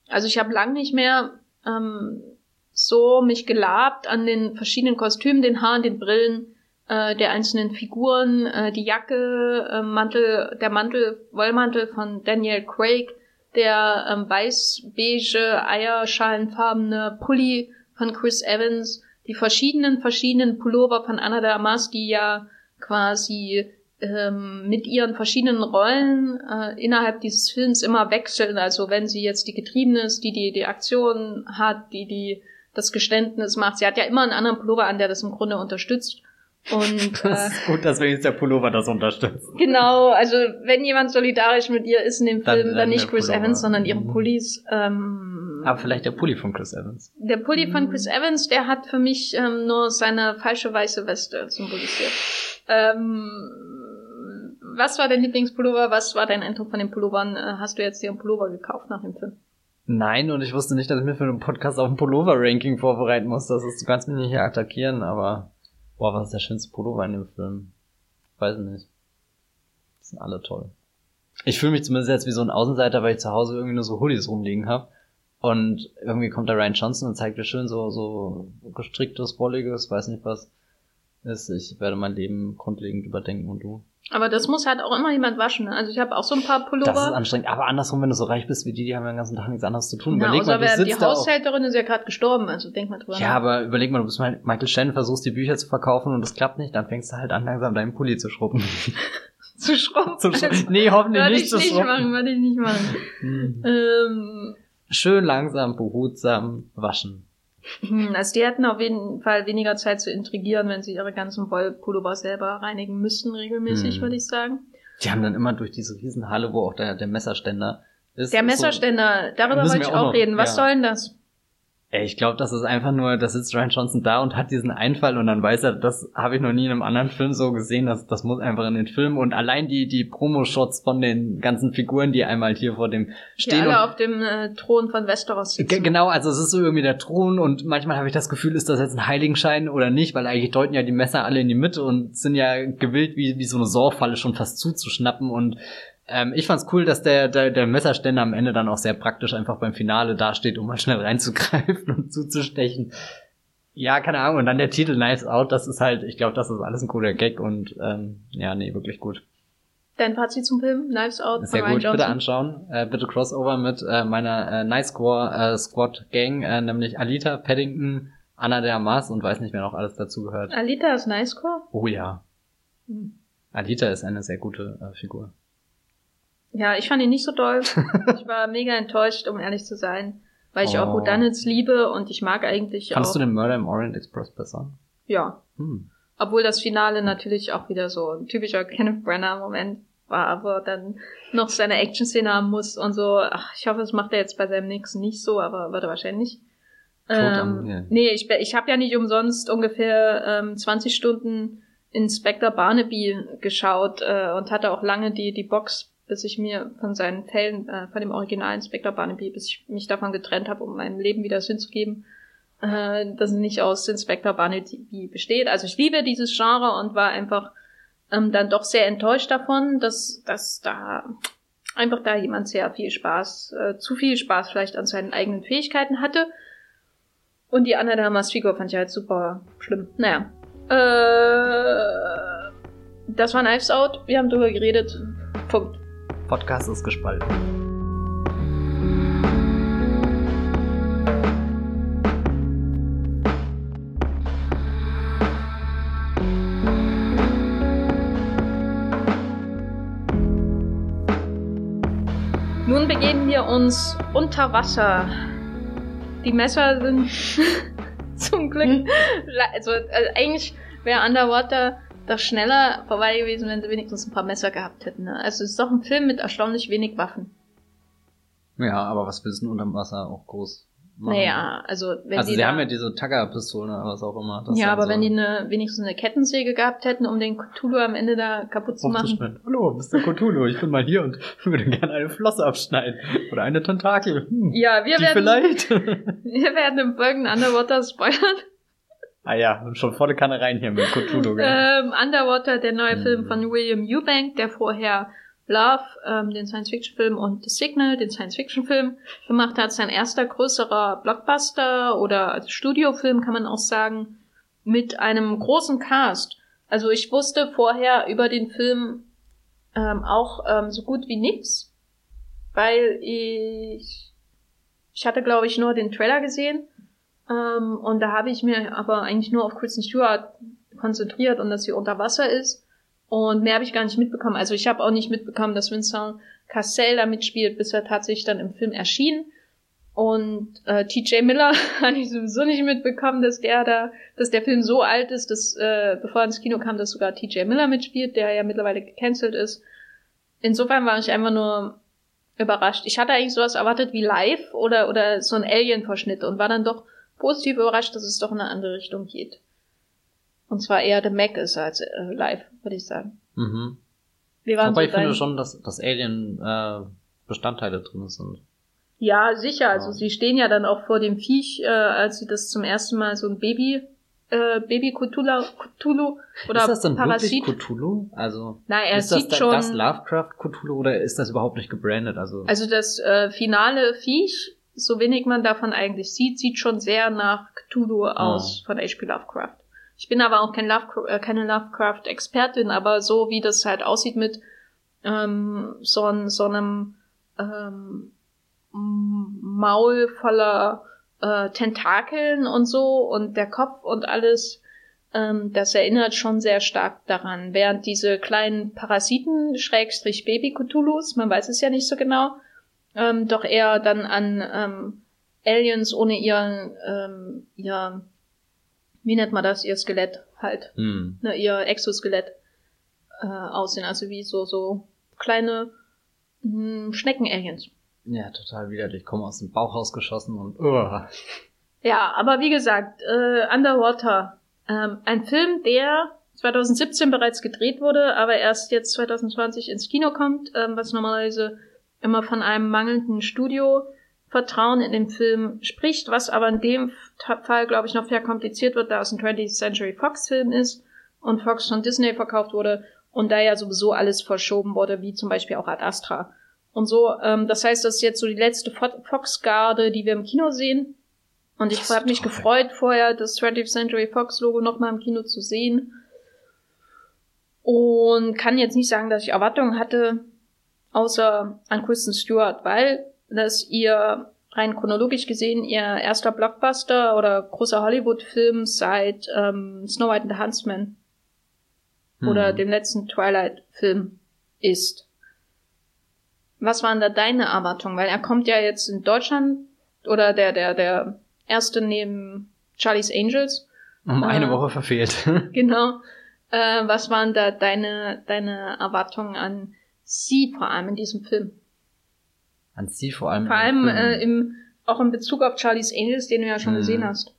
Speaker 1: also ich habe lang nicht mehr ähm, so mich gelabt an den verschiedenen Kostümen, den Haaren, den Brillen, äh, der einzelnen Figuren, äh, die Jacke, äh, Mantel, der Mantel, Wollmantel von Daniel Craig, der ähm, weiß-beige, eierschalenfarbene Pulli von Chris Evans, die verschiedenen, verschiedenen Pullover von Anna de Amas, die ja quasi ähm, mit ihren verschiedenen Rollen äh, innerhalb dieses Films immer wechseln. Also wenn sie jetzt die Getriebene ist, die die, die Aktion hat, die die das Geständnis macht. Sie hat ja immer einen anderen Pullover an, der das im Grunde unterstützt. Und,
Speaker 2: das ist gut, dass wenigstens der Pullover das unterstützt.
Speaker 1: Genau, also wenn jemand solidarisch mit ihr ist in dem Film, dann, dann nicht Chris Pullover. Evans, sondern ihre mhm. Pullis. Ähm,
Speaker 2: Aber vielleicht der Pulli von Chris Evans.
Speaker 1: Der Pulli von Chris Evans, der hat für mich ähm, nur seine falsche weiße Weste symbolisiert. Ähm, was war dein Lieblingspullover? Was war dein Eindruck von den Pullovern? Äh, hast du jetzt dir einen Pullover gekauft nach dem Film?
Speaker 2: Nein, und ich wusste nicht, dass ich mir für einen Podcast auch ein Pullover-Ranking vorbereiten muss. Das ist, du kannst mich nicht hier attackieren, aber Boah, was ist der schönste Pullover in dem Film? Weiß nicht. Die sind alle toll. Ich fühle mich zumindest jetzt wie so ein Außenseiter, weil ich zu Hause irgendwie nur so Hoodies rumliegen habe. Und irgendwie kommt da Ryan Johnson und zeigt mir schön so, so gestricktes, wolliges, weiß nicht was ist. Ich werde mein Leben grundlegend überdenken und du.
Speaker 1: Aber das muss halt auch immer jemand waschen. Ne? Also ich habe auch so ein paar Pullover. Das
Speaker 2: ist anstrengend. Aber andersrum, wenn du so reich bist wie die, die haben ja den ganzen Tag nichts anderes zu tun.
Speaker 1: Ja, überleg mal, du die Haushälterin ist ja gerade gestorben, also denk mal drüber
Speaker 2: Ja, nach. aber überleg mal, du bist Michael Shannon, versuchst die Bücher zu verkaufen und das klappt nicht, dann fängst du halt an, langsam deinen Pulli zu schrubben.
Speaker 1: zu schrubben. Zu
Speaker 2: schrubben. Also, nee, hoffentlich
Speaker 1: nicht
Speaker 2: zu
Speaker 1: schrubben. Ich nicht machen, würde ich nicht machen. Hm. Ähm,
Speaker 2: Schön langsam, behutsam waschen.
Speaker 1: Hm, also die hätten auf jeden Fall weniger Zeit zu intrigieren, wenn sie ihre ganzen Wollpullover selber reinigen müssten, regelmäßig, hm. würde ich sagen.
Speaker 2: Die haben dann immer durch diese Riesenhalle, wo auch der, der Messerständer ist.
Speaker 1: Der Messerständer, so, darüber wollte ich auch, auch reden. Was ja. soll denn das?
Speaker 2: Ey, ich glaube, das ist einfach nur, da sitzt Ryan Johnson da und hat diesen Einfall und dann weiß er, das habe ich noch nie in einem anderen Film so gesehen, das, das muss einfach in den Film und allein die, die Promo-Shots von den ganzen Figuren, die einmal hier vor dem stehen.
Speaker 1: Die alle auf dem äh, Thron von Westeros
Speaker 2: sitzen. Genau, also es ist so irgendwie der Thron und manchmal habe ich das Gefühl, ist das jetzt ein Heiligenschein oder nicht, weil eigentlich deuten ja die Messer alle in die Mitte und sind ja gewillt, wie, wie so eine Sorfalle schon fast zuzuschnappen und ähm, ich fand's cool, dass der, der, der Messerständer am Ende dann auch sehr praktisch einfach beim Finale dasteht, um mal schnell reinzugreifen und zuzustechen. Ja, keine Ahnung. Und dann der Titel Nice Out, das ist halt, ich glaube, das ist alles ein cooler Gag und ähm, ja, nee, wirklich gut.
Speaker 1: Dein Fazit zum Film, Knives Out.
Speaker 2: Sehr gut, bitte anschauen. Äh, bitte Crossover mit äh, meiner äh, Nice Score äh, Squad Gang, äh, nämlich Alita, Paddington, Anna der Mars und weiß nicht, wer noch alles dazu gehört.
Speaker 1: Alita ist Nice Score?
Speaker 2: Oh ja. Hm. Alita ist eine sehr gute äh, Figur.
Speaker 1: Ja, ich fand ihn nicht so doll. ich war mega enttäuscht, um ehrlich zu sein, weil ich oh. auch Whodunits liebe und ich mag eigentlich
Speaker 2: Fandest
Speaker 1: auch...
Speaker 2: du den Murder im Orient Express besser?
Speaker 1: Ja. Hm. Obwohl das Finale natürlich auch wieder so ein typischer Kenneth Brenner-Moment war, wo er dann noch seine Action-Szene haben muss und so. Ach, ich hoffe, das macht er jetzt bei seinem nächsten nicht so, aber wird er wahrscheinlich. Ähm, yeah. Nee, ich, ich habe ja nicht umsonst ungefähr ähm, 20 Stunden Inspector Barnaby geschaut äh, und hatte auch lange die, die Box bis ich mir von seinen Fällen, äh, von dem originalen Inspector Barnaby, bis ich mich davon getrennt habe, um meinem Leben wieder Sinn zu geben, äh, dass es nicht aus Inspector Barnaby besteht. Also ich liebe dieses Genre und war einfach ähm, dann doch sehr enttäuscht davon, dass, dass da einfach da jemand sehr viel Spaß, äh, zu viel Spaß vielleicht an seinen eigenen Fähigkeiten hatte. Und die Anna Damas Figur fand ich halt super schlimm. Naja. Äh, das war Knives Out. Wir haben drüber geredet. Punkt.
Speaker 2: Podcast ist gespalten.
Speaker 1: Nun begeben wir uns unter Wasser. Die Messer sind zum Glück. Hm. Also, also eigentlich wäre Underwater das schneller vorbei gewesen, wenn sie wenigstens ein paar Messer gehabt hätten. Ne? Also es ist doch ein Film mit erstaunlich wenig Waffen.
Speaker 2: Ja, aber was willst du unterm Wasser auch groß
Speaker 1: machen? Naja, also
Speaker 2: wenn Also die sie haben ja diese Tagger-Pistolen oder was auch immer.
Speaker 1: ja, aber so wenn die eine, wenigstens eine Kettensäge gehabt hätten, um den Cthulhu am Ende da kaputt zu machen.
Speaker 2: Hallo, Mr. Cthulhu, ich bin mal hier und würde gerne eine Flosse abschneiden. Oder eine Tentakel. Hm,
Speaker 1: ja, wir
Speaker 2: die
Speaker 1: werden...
Speaker 2: vielleicht?
Speaker 1: wir werden im Folgen Underwater spoilern.
Speaker 2: Ah ja, schon volle Kanne rein hier mit Cthulhu.
Speaker 1: ähm, Underwater, der neue mhm. Film von William Eubank, der vorher Love, ähm, den Science-Fiction-Film, und The Signal, den Science-Fiction-Film, gemacht hat. Sein erster größerer Blockbuster oder Studiofilm, kann man auch sagen, mit einem großen Cast. Also ich wusste vorher über den Film ähm, auch ähm, so gut wie nix, weil ich ich hatte glaube ich nur den Trailer gesehen ähm, und da habe ich mir aber eigentlich nur auf Kristen Stewart konzentriert und dass sie unter Wasser ist. Und mehr habe ich gar nicht mitbekommen. Also ich habe auch nicht mitbekommen, dass Vincent Cassell da mitspielt, bis er tatsächlich dann im Film erschien. Und äh, TJ Miller habe ich sowieso nicht mitbekommen, dass der da, dass der Film so alt ist, dass äh, bevor er ins Kino kam, dass sogar TJ Miller mitspielt, der ja mittlerweile gecancelt ist. Insofern war ich einfach nur überrascht. Ich hatte eigentlich sowas erwartet wie Live oder oder so ein Alien-Verschnitt und war dann doch positiv überrascht, dass es doch in eine andere Richtung geht. Und zwar eher The Mac ist als äh, live, würde ich sagen.
Speaker 2: Mhm. Wie waren Aber so ich finde schon, dass, dass Alien äh, Bestandteile drin sind.
Speaker 1: Ja, sicher. Also sie stehen ja dann auch vor dem Viech, äh, als sie das zum ersten Mal so ein Baby äh, Baby Cthulhu, Cthulhu oder
Speaker 2: Ist das dann Parasit. wirklich Cthulhu? Also
Speaker 1: Na, er
Speaker 2: ist
Speaker 1: sieht
Speaker 2: das
Speaker 1: schon
Speaker 2: das Lovecraft Cthulhu oder ist das überhaupt nicht gebrandet? Also
Speaker 1: also das äh, finale Viech so wenig man davon eigentlich sieht, sieht schon sehr nach Cthulhu aus oh. von H.P. Lovecraft. Ich bin aber auch kein Love, äh, keine Lovecraft-Expertin, aber so wie das halt aussieht mit ähm, so, so einem ähm, Maul voller äh, Tentakeln und so und der Kopf und alles, ähm, das erinnert schon sehr stark daran. Während diese kleinen Parasiten, Schrägstrich Baby Cthulhus, man weiß es ja nicht so genau, ähm, doch eher dann an ähm, Aliens ohne ihren, ähm, ihr, wie nennt man das, ihr Skelett halt,
Speaker 2: Hm.
Speaker 1: ne, ihr Exoskelett äh, aussehen, also wie so, so kleine mh, Schnecken-Aliens.
Speaker 2: Ja, total widerlich. Komm aus dem Bauch rausgeschossen und uh.
Speaker 1: Ja, aber wie gesagt, äh, Underwater, ähm, ein Film, der 2017 bereits gedreht wurde, aber erst jetzt 2020 ins Kino kommt, ähm, was normalerweise immer von einem mangelnden Studiovertrauen in den Film spricht, was aber in dem Fall, glaube ich, noch sehr kompliziert wird, da es ein 20th Century Fox Film ist und Fox von Disney verkauft wurde und da ja sowieso alles verschoben wurde, wie zum Beispiel auch Ad Astra. Und so, ähm, das heißt, das ist jetzt so die letzte Fo- Fox-Garde, die wir im Kino sehen. Und ich habe mich gefreut, vorher das 20th Century Fox Logo nochmal im Kino zu sehen. Und kann jetzt nicht sagen, dass ich Erwartungen hatte, außer an Kristen Stewart, weil das ihr rein chronologisch gesehen ihr erster Blockbuster oder großer Hollywood-Film seit ähm, Snow White and the Huntsman oder
Speaker 2: Hm.
Speaker 1: dem letzten Twilight-Film ist. Was waren da deine Erwartungen? Weil er kommt ja jetzt in Deutschland oder der, der, der erste neben Charlie's Angels.
Speaker 2: Um eine
Speaker 1: äh,
Speaker 2: Woche verfehlt.
Speaker 1: Genau. Äh, was waren da deine, deine Erwartungen an sie vor allem in diesem Film?
Speaker 2: An sie vor allem.
Speaker 1: Vor allem äh, im, auch in Bezug auf Charlie's Angels, den du ja schon
Speaker 2: Mhm.
Speaker 1: gesehen hast.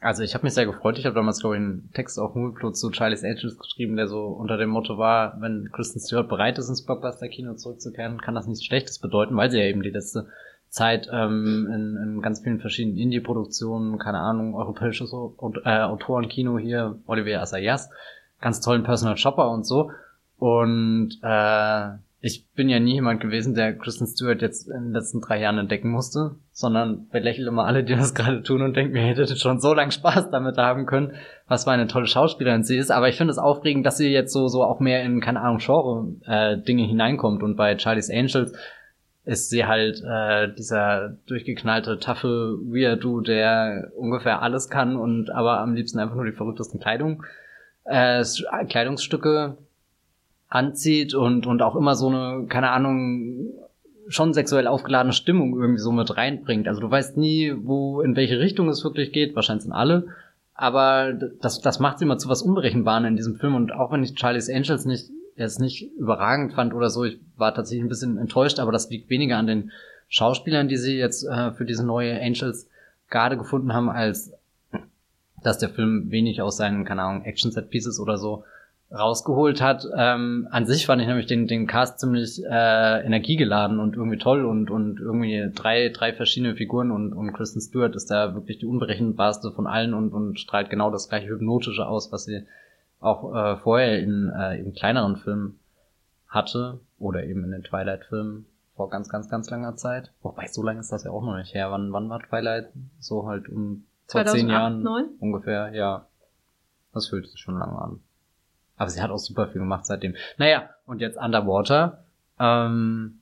Speaker 2: Also ich habe mich sehr gefreut. Ich habe damals, glaube ich, einen Text auf Moviepilot zu Charlie's Angels geschrieben, der so unter dem Motto war, wenn Kristen Stewart bereit ist, ins Blockbuster-Kino zurückzukehren, kann das nichts Schlechtes bedeuten, weil sie ja eben die letzte Zeit ähm, in, in ganz vielen verschiedenen Indie-Produktionen, keine Ahnung, europäisches äh, Autorenkino hier, Olivier Assayas, ganz tollen Personal Shopper und so. Und äh, ich bin ja nie jemand gewesen, der Kristen Stewart jetzt in den letzten drei Jahren entdecken musste, sondern belächle immer alle, die das gerade tun und denke mir, hättet schon so lange Spaß damit haben können, was für eine tolle Schauspielerin sie ist. Aber ich finde es aufregend, dass sie jetzt so, so auch mehr in, keine Ahnung, Genre-Dinge hineinkommt. Und bei Charlie's Angels ist sie halt äh, dieser durchgeknallte, taffe Weirdo, der ungefähr alles kann und aber am liebsten einfach nur die verrücktesten Kleidung, äh, Kleidungsstücke anzieht und, und auch immer so eine, keine Ahnung, schon sexuell aufgeladene Stimmung irgendwie so mit reinbringt. Also du weißt nie, wo, in welche Richtung es wirklich geht, wahrscheinlich sind alle. Aber das, das macht sie immer zu was Unberechenbaren in diesem Film. Und auch wenn ich Charlie's Angels nicht, jetzt nicht überragend fand oder so, ich war tatsächlich ein bisschen enttäuscht, aber das liegt weniger an den Schauspielern, die sie jetzt äh, für diese neue Angels Garde gefunden haben, als dass der Film wenig aus seinen, keine Ahnung, Action-Set-Pieces oder so rausgeholt hat. Ähm, an sich fand ich nämlich den, den Cast ziemlich äh, energiegeladen und irgendwie toll und, und irgendwie drei, drei verschiedene Figuren und, und Kristen Stewart ist da wirklich die unberechenbarste von allen und, und strahlt genau das gleiche Hypnotische aus, was sie auch äh, vorher in äh, eben kleineren Filmen hatte oder eben in den Twilight-Filmen vor ganz, ganz, ganz langer Zeit. Wobei, so lange ist das ja auch noch nicht her. Wann, wann war Twilight? So halt um vor
Speaker 1: 2008,
Speaker 2: zehn Jahren
Speaker 1: 9?
Speaker 2: ungefähr, ja. Das fühlt sich schon lange an. Aber sie hat auch super viel gemacht seitdem. Naja, und jetzt Underwater. Ähm,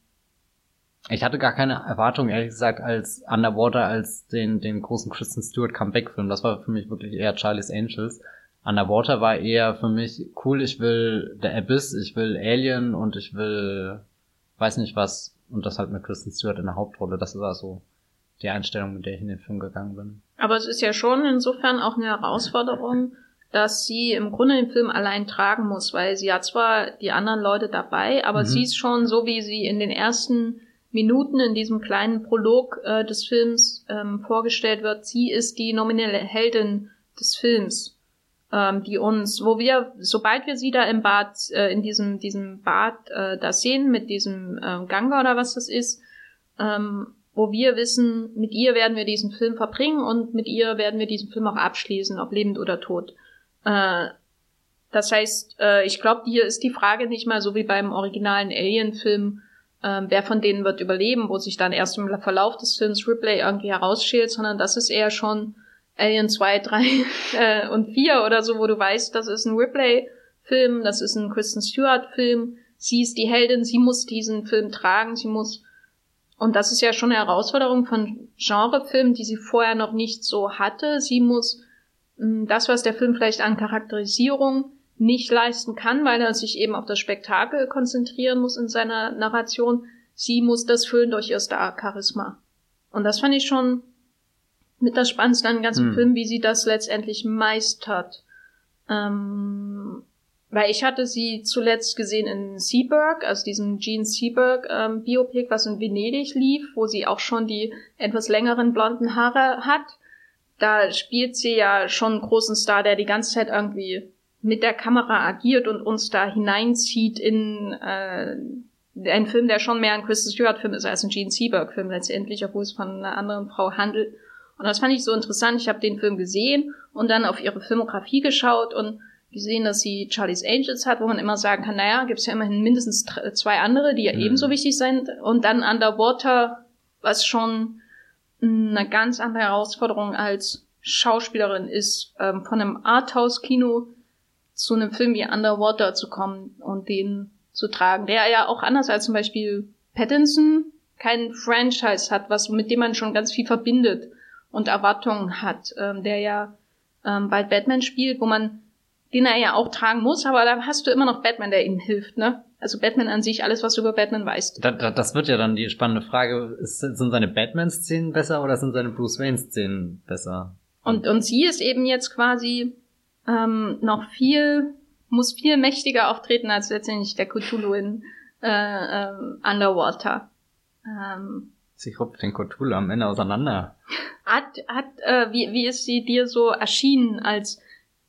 Speaker 2: ich hatte gar keine Erwartung, ehrlich gesagt, als Underwater, als den, den großen Kristen Stewart Comeback-Film. Das war für mich wirklich eher Charlie's Angels. Underwater war eher für mich cool, ich will The Abyss, ich will Alien und ich will weiß nicht was. Und das halt mit Kristen Stewart in der Hauptrolle. Das war so die Einstellung, mit der ich in den Film gegangen bin.
Speaker 1: Aber es ist ja schon insofern auch eine Herausforderung, dass sie im Grunde den Film allein tragen muss, weil sie hat zwar die anderen Leute dabei, aber
Speaker 2: Mhm.
Speaker 1: sie ist schon so, wie sie in den ersten Minuten in diesem kleinen Prolog äh, des Films ähm, vorgestellt wird. Sie ist die nominelle Heldin des Films, ähm, die uns, wo wir, sobald wir sie da im Bad, äh, in diesem diesem Bad äh, da sehen mit diesem äh, Ganga oder was das ist, ähm, wo wir wissen, mit ihr werden wir diesen Film verbringen und mit ihr werden wir diesen Film auch abschließen, ob lebend oder tot. Äh, das heißt, äh, ich glaube, hier ist die Frage nicht mal so wie beim originalen Alien-Film, äh, wer von denen wird überleben, wo sich dann erst im Verlauf des Films Ripley irgendwie herausschält, sondern das ist eher schon Alien 2, 3 äh, und 4 oder so, wo du weißt, das ist ein Ripley-Film, das ist ein Kristen Stewart-Film, sie ist die Heldin, sie muss diesen Film tragen, sie muss und das ist ja schon eine Herausforderung von Genrefilmen, die sie vorher noch nicht so hatte. Sie muss das, was der Film vielleicht an Charakterisierung nicht leisten kann, weil er sich eben auf das Spektakel konzentrieren muss in seiner Narration. Sie muss das füllen durch ihr Star-Charisma. Und das fand ich schon mit das Spannendste an dem ganzen hm. Film, wie sie das letztendlich meistert. Ähm, weil ich hatte sie zuletzt gesehen in Seaburg, also diesem Jean Seaburg ähm, Biopic, was in Venedig lief, wo sie auch schon die etwas längeren blonden Haare hat. Da spielt sie ja schon einen großen Star, der die ganze Zeit irgendwie mit der Kamera agiert und uns da hineinzieht in äh, einen Film, der schon mehr ein Kristen Stewart-Film ist als ein Gene Seaburg-Film letztendlich, obwohl es von einer anderen Frau handelt. Und das fand ich so interessant. Ich habe den Film gesehen und dann auf ihre Filmografie geschaut und gesehen, dass sie Charlie's Angels hat, wo man immer sagen kann, naja, gibt es ja immerhin mindestens zwei andere, die ja mhm. ebenso wichtig sind. Und dann Underwater, was schon eine ganz andere Herausforderung als Schauspielerin ist, ähm, von einem Arthouse-Kino zu einem Film wie Underwater zu kommen und den zu tragen, der ja auch anders als zum Beispiel Pattinson kein Franchise hat, was mit dem man schon ganz viel verbindet und Erwartungen hat, ähm, der ja ähm, bald Batman spielt, wo man den er ja auch tragen muss, aber da hast du immer noch Batman, der ihm hilft, ne? Also Batman an sich, alles, was du über Batman weißt.
Speaker 2: Da, da, das wird ja dann die spannende Frage, ist, sind seine Batman-Szenen besser oder sind seine Bruce Wayne-Szenen besser?
Speaker 1: Und, und sie ist eben jetzt quasi ähm, noch viel muss viel mächtiger auftreten als letztendlich der Cthulhu in äh, äh, Underwater. Ähm,
Speaker 2: Sie rupft den Cthulhu am Ende auseinander.
Speaker 1: Hat, hat, äh, wie, wie ist sie dir so erschienen als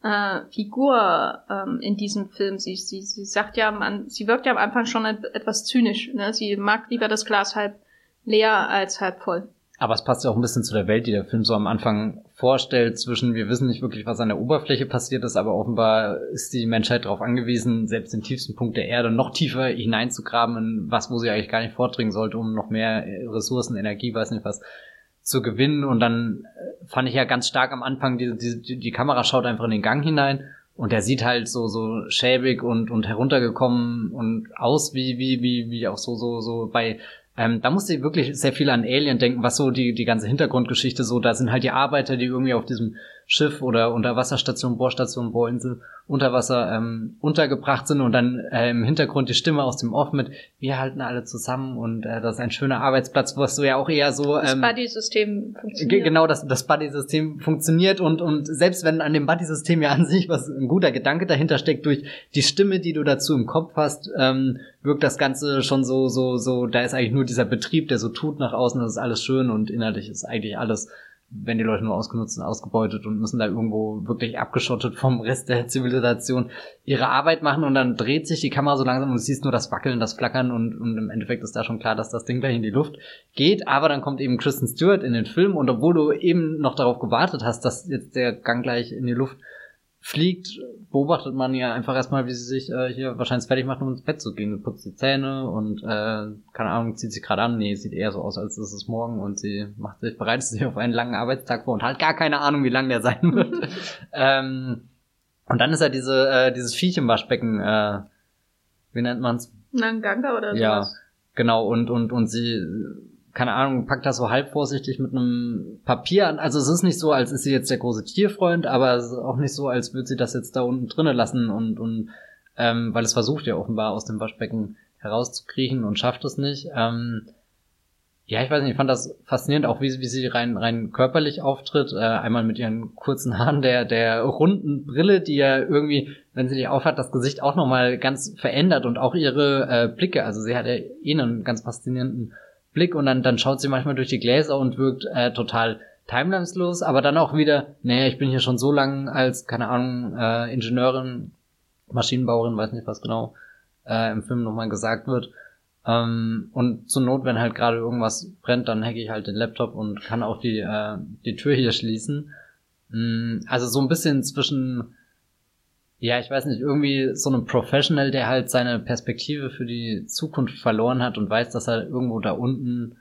Speaker 1: äh, Figur ähm, in diesem Film? Sie, sie, sie sagt ja, man, sie wirkt ja am Anfang schon etwas zynisch. Ne? Sie mag lieber das Glas halb leer als halb voll.
Speaker 2: Aber es passt ja auch ein bisschen zu der Welt, die der Film so am Anfang vorstellt, zwischen wir wissen nicht wirklich, was an der Oberfläche passiert ist, aber offenbar ist die Menschheit darauf angewiesen, selbst den tiefsten Punkt der Erde noch tiefer hineinzugraben in was, wo sie eigentlich gar nicht vordringen sollte, um noch mehr Ressourcen, Energie, weiß nicht was, zu gewinnen. Und dann äh, fand ich ja ganz stark am Anfang, die, die, die Kamera schaut einfach in den Gang hinein und der sieht halt so, so schäbig und, und heruntergekommen und aus wie, wie, wie, wie auch so, so, so bei ähm, da musste ich wirklich sehr viel an Alien denken, was so die, die ganze Hintergrundgeschichte so, da sind halt die Arbeiter, die irgendwie auf diesem Schiff oder Unterwasserstation, Bohrstation, Bohrinsel unter Wasser ähm, untergebracht sind und dann äh, im Hintergrund die Stimme aus dem Off mit, wir halten alle zusammen und äh, das ist ein schöner Arbeitsplatz, was du ja auch eher so...
Speaker 1: Ähm, das Buddy-System funktioniert.
Speaker 2: Genau, das, das Buddy-System funktioniert und, und selbst wenn an dem Buddy-System ja an sich was ein guter Gedanke dahinter steckt, durch die Stimme, die du dazu im Kopf hast, ähm, wirkt das Ganze schon so, so, so, da ist eigentlich nur dieser Betrieb, der so tut nach außen, das ist alles schön und innerlich ist eigentlich alles wenn die Leute nur ausgenutzt und ausgebeutet und müssen da irgendwo wirklich abgeschottet vom Rest der Zivilisation ihre Arbeit machen und dann dreht sich die Kamera so langsam und du siehst nur das Wackeln, das Flackern und, und im Endeffekt ist da schon klar, dass das Ding gleich in die Luft geht, aber dann kommt eben Kristen Stewart in den Film und obwohl du eben noch darauf gewartet hast, dass jetzt der Gang gleich in die Luft fliegt, beobachtet man ja einfach erstmal, wie sie sich äh, hier wahrscheinlich fertig macht, um ins Bett zu gehen. Putzt die Zähne und, äh, keine Ahnung, zieht sich gerade an. Nee, sieht eher so aus, als ist es morgen und sie macht sich, bereitet sich auf einen langen Arbeitstag vor und hat gar keine Ahnung, wie lang der sein wird. ähm, und dann ist ja diese, äh, dieses Viech im Waschbecken, äh, wie nennt man's?
Speaker 1: Nanganga oder sowas.
Speaker 2: Ja, genau, und, und, und sie keine Ahnung, packt das so halb vorsichtig mit einem Papier an. Also es ist nicht so, als ist sie jetzt der große Tierfreund, aber es ist auch nicht so, als würde sie das jetzt da unten drinnen lassen und, und ähm, weil es versucht ja offenbar aus dem Waschbecken herauszukriechen und schafft es nicht. Ähm, ja, ich weiß nicht, ich fand das faszinierend, auch wie, wie sie rein, rein körperlich auftritt. Äh, einmal mit ihren kurzen Haaren, der, der runden Brille, die ja irgendwie, wenn sie die aufhat, das Gesicht auch nochmal ganz verändert und auch ihre äh, Blicke. Also sie hat ja eh einen ganz faszinierenden Blick und dann, dann schaut sie manchmal durch die Gläser und wirkt äh, total timelimeslos, aber dann auch wieder, naja, ich bin hier schon so lang als, keine Ahnung, äh, Ingenieurin, Maschinenbauerin, weiß nicht was genau äh, im Film nochmal gesagt wird. Ähm, und zur Not, wenn halt gerade irgendwas brennt, dann hacke ich halt den Laptop und kann auch die, äh, die Tür hier schließen. Mm, also so ein bisschen zwischen ja, ich weiß nicht, irgendwie so ein Professional, der halt seine Perspektive für die Zukunft verloren hat und weiß, dass er irgendwo da unten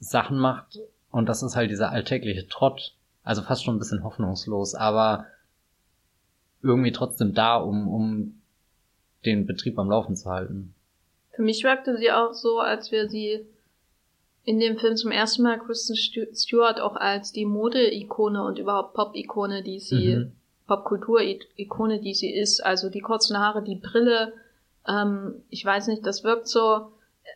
Speaker 2: Sachen macht und das ist halt dieser alltägliche Trott, also fast schon ein bisschen hoffnungslos, aber irgendwie trotzdem da, um, um den Betrieb am Laufen zu halten.
Speaker 1: Für mich wirkte sie auch so, als wäre sie in dem Film zum ersten Mal Kristen Stewart auch als die Mode-Ikone und überhaupt Pop-Ikone, die sie, mhm. Popkultur-Ikone, die sie ist. Also die kurzen Haare, die Brille, ähm, ich weiß nicht, das wirkt so,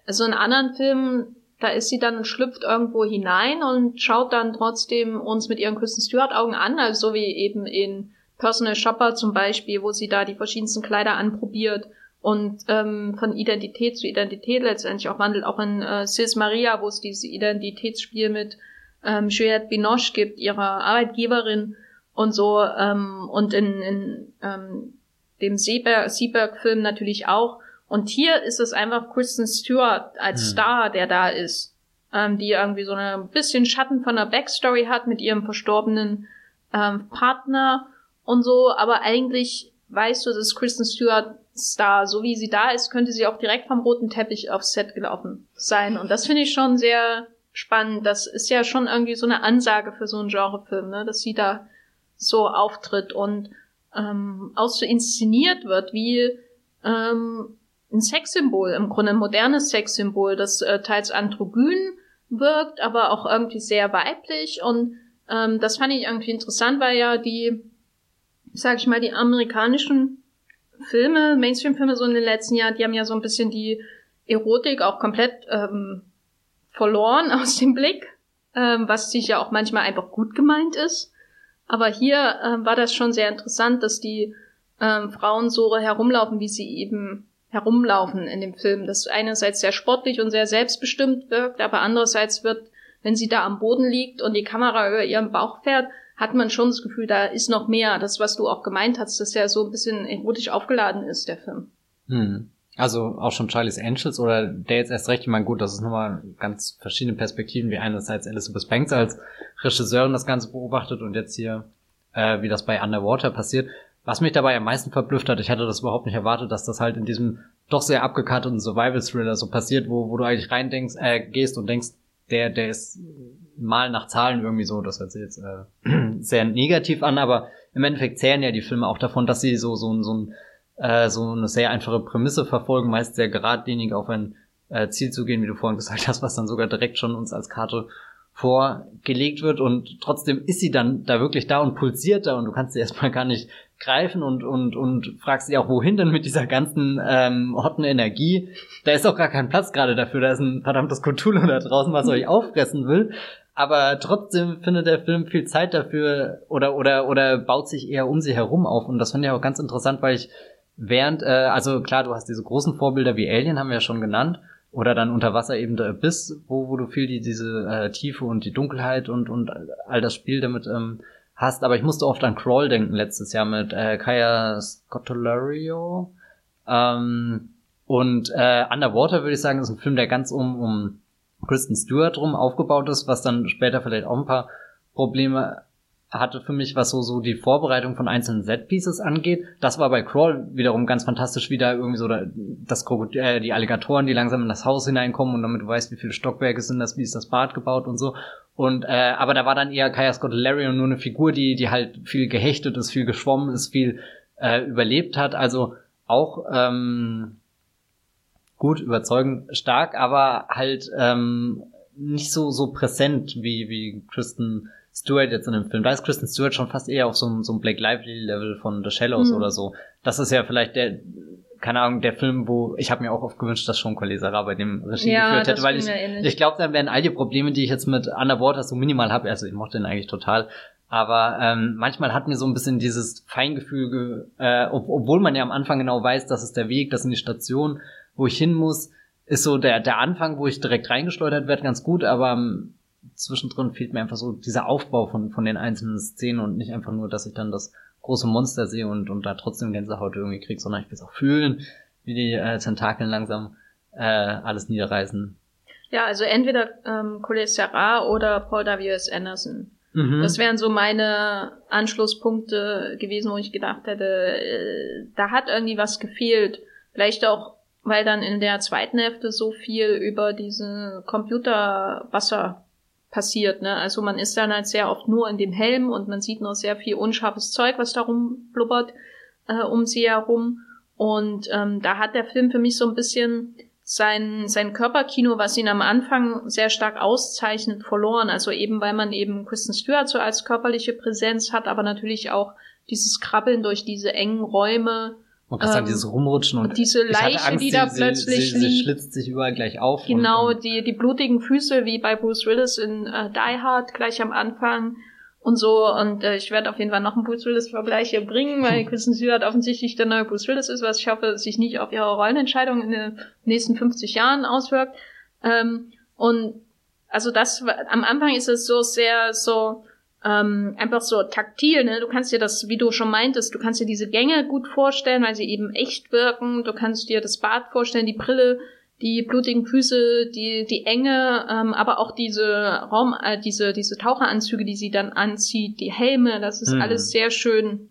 Speaker 1: so in anderen Filmen, da ist sie dann und schlüpft irgendwo hinein und schaut dann trotzdem uns mit ihren Kristen Stewart-Augen an, also so wie eben in Personal Shopper zum Beispiel, wo sie da die verschiedensten Kleider anprobiert und ähm, von Identität zu Identität letztendlich auch wandelt, auch in äh, Sis Maria, wo es dieses Identitätsspiel mit ähm, Juliette Binoche gibt, ihrer Arbeitgeberin und so, ähm, und in, in ähm, dem Seeberg-Film natürlich auch. Und hier ist es einfach Kristen Stewart als hm. Star, der da ist, ähm, die irgendwie so ein bisschen Schatten von der Backstory hat mit ihrem verstorbenen ähm, Partner und so, aber eigentlich weißt du, dass Kristen Stewart Star, so wie sie da ist, könnte sie auch direkt vom roten Teppich aufs Set gelaufen sein. Und das finde ich schon sehr spannend. Das ist ja schon irgendwie so eine Ansage für so einen Genrefilm, ne? dass sie da so auftritt und ähm, auch so inszeniert wird wie ähm, ein Sexsymbol, im Grunde ein modernes Sexsymbol, das äh, teils androgyn wirkt, aber auch irgendwie sehr weiblich. Und ähm, das fand ich irgendwie interessant, weil ja die, sag ich mal, die amerikanischen Filme, Mainstream-Filme so in den letzten Jahren, die haben ja so ein bisschen die Erotik auch komplett ähm, verloren aus dem Blick, ähm, was sich ja auch manchmal einfach gut gemeint ist. Aber hier ähm, war das schon sehr interessant, dass die ähm, Frauen so herumlaufen, wie sie eben herumlaufen in dem Film. Das einerseits sehr sportlich und sehr selbstbestimmt wirkt, aber andererseits wird, wenn sie da am Boden liegt und die Kamera über ihren Bauch fährt, hat man schon das Gefühl, da ist noch mehr. Das, was du auch gemeint hast, dass er so ein bisschen erotisch aufgeladen ist, der Film.
Speaker 2: Hm. Also auch schon Charlie's Angels oder der jetzt erst recht, ich meine, gut, das ist nochmal ganz verschiedene Perspektiven, wie einerseits Elizabeth Banks als Regisseurin das Ganze beobachtet und jetzt hier, äh, wie das bei Underwater passiert. Was mich dabei am meisten verblüfft hat, ich hatte das überhaupt nicht erwartet, dass das halt in diesem doch sehr abgekarteten Survival-Thriller so passiert, wo, wo du eigentlich rein denkst, äh, gehst und denkst, der, der ist mal nach Zahlen irgendwie so, das hört sich jetzt äh, sehr negativ an, aber im Endeffekt zählen ja die Filme auch davon, dass sie so, so, so, ein, äh, so eine sehr einfache Prämisse verfolgen, meist sehr geradlinig auf ein äh, Ziel zu gehen, wie du vorhin gesagt hast, was dann sogar direkt schon uns als Karte vorgelegt wird und trotzdem ist sie dann da wirklich da und pulsiert da und du kannst sie erstmal gar nicht greifen und, und, und fragst dich auch, wohin denn mit dieser ganzen ähm, hotten Energie. Da ist auch gar kein Platz gerade dafür, da ist ein verdammtes Cthulhu da draußen, was euch auffressen will. Aber trotzdem findet der Film viel Zeit dafür oder, oder, oder baut sich eher um sie herum auf. Und das fand ich auch ganz interessant, weil ich während, äh, also klar, du hast diese großen Vorbilder wie Alien, haben wir ja schon genannt, oder dann unter Wasser eben der Abyss, wo, wo du viel die, diese äh, Tiefe und die Dunkelheit und, und all das Spiel damit ähm, hast. Aber ich musste oft an Crawl denken letztes Jahr mit äh, Kaya Scottolario. Ähm, und äh, Underwater würde ich sagen, ist ein Film, der ganz um, um Kristen Stewart rum aufgebaut ist, was dann später vielleicht auch ein paar Probleme hatte für mich, was so, so die Vorbereitung von einzelnen Set-Pieces angeht. Das war bei Crawl wiederum ganz fantastisch, wie da irgendwie so das Krokodil, äh, die Alligatoren, die langsam in das Haus hineinkommen und damit du weißt, wie viele Stockwerke sind das, wie ist das Bad gebaut und so. Und äh, aber da war dann eher Kaya Scott Larry und nur eine Figur, die, die halt viel gehechtet ist, viel geschwommen ist, viel äh, überlebt hat. Also auch ähm, gut, überzeugend, stark, aber halt ähm, nicht so so präsent wie wie Kristen Stewart jetzt in dem Film. Da ist Kristen Stewart schon fast eher auf so, einem so einem Blake Lively-Level von The Shallows mhm. oder so. Das ist ja vielleicht der, keine Ahnung, der Film, wo ich habe mir auch oft gewünscht, dass Sean Colesara bei dem Regie ja, geführt hätte, weil ich, ich glaube, dann wären all die Probleme, die ich jetzt mit Underwater so minimal habe, also ich mochte den eigentlich total, aber ähm, manchmal hat mir so ein bisschen dieses Feingefühl, äh, ob, obwohl man ja am Anfang genau weiß, das ist der Weg, das sind die Stationen, wo ich hin muss, ist so der, der Anfang, wo ich direkt reingeschleudert werde, ganz gut, aber zwischendrin fehlt mir einfach so dieser Aufbau von, von den einzelnen Szenen und nicht einfach nur, dass ich dann das große Monster sehe und, und da trotzdem Gänsehaut irgendwie kriege, sondern ich will es auch fühlen, wie die äh, Tentakeln langsam äh, alles niederreißen.
Speaker 1: Ja, also entweder ähm, Colette Serra oder Paul W.S. Anderson. Mhm. Das wären so meine Anschlusspunkte gewesen, wo ich gedacht hätte, äh, da hat irgendwie was gefehlt. Vielleicht auch, weil dann in der zweiten Hälfte so viel über diese Computerwasser passiert. Ne? Also man ist dann halt sehr oft nur in dem Helm und man sieht nur sehr viel unscharfes Zeug, was da rumblubbert äh, um sie herum. Und ähm, da hat der Film für mich so ein bisschen sein, sein Körperkino, was ihn am Anfang sehr stark auszeichnet, verloren. Also eben, weil man eben Kristen Stewart so als körperliche Präsenz hat, aber natürlich auch dieses Krabbeln durch diese engen Räume.
Speaker 2: Und das ähm, dann dieses Rumrutschen und,
Speaker 1: und diese Leiche, Angst, die da sie, plötzlich
Speaker 2: sie, sie, sie schlitzt sich überall gleich auf.
Speaker 1: Genau, und, und die, die blutigen Füße, wie bei Bruce Willis in äh, Die Hard gleich am Anfang und so. Und äh, ich werde auf jeden Fall noch einen Bruce Willis-Vergleich hier bringen, weil Kristen Stewart offensichtlich der neue Bruce Willis ist, was ich hoffe, sich nicht auf ihre Rollenentscheidung in den nächsten 50 Jahren auswirkt. Ähm, und also das am Anfang ist es so sehr so ähm, einfach so taktil, ne? Du kannst dir das, wie du schon meintest, du kannst dir diese Gänge gut vorstellen, weil sie eben echt wirken. Du kannst dir das Bad vorstellen, die Brille, die blutigen Füße, die, die Enge, ähm, aber auch diese Raum, äh, diese, diese Taucheranzüge, die sie dann anzieht, die Helme, das ist mhm. alles sehr schön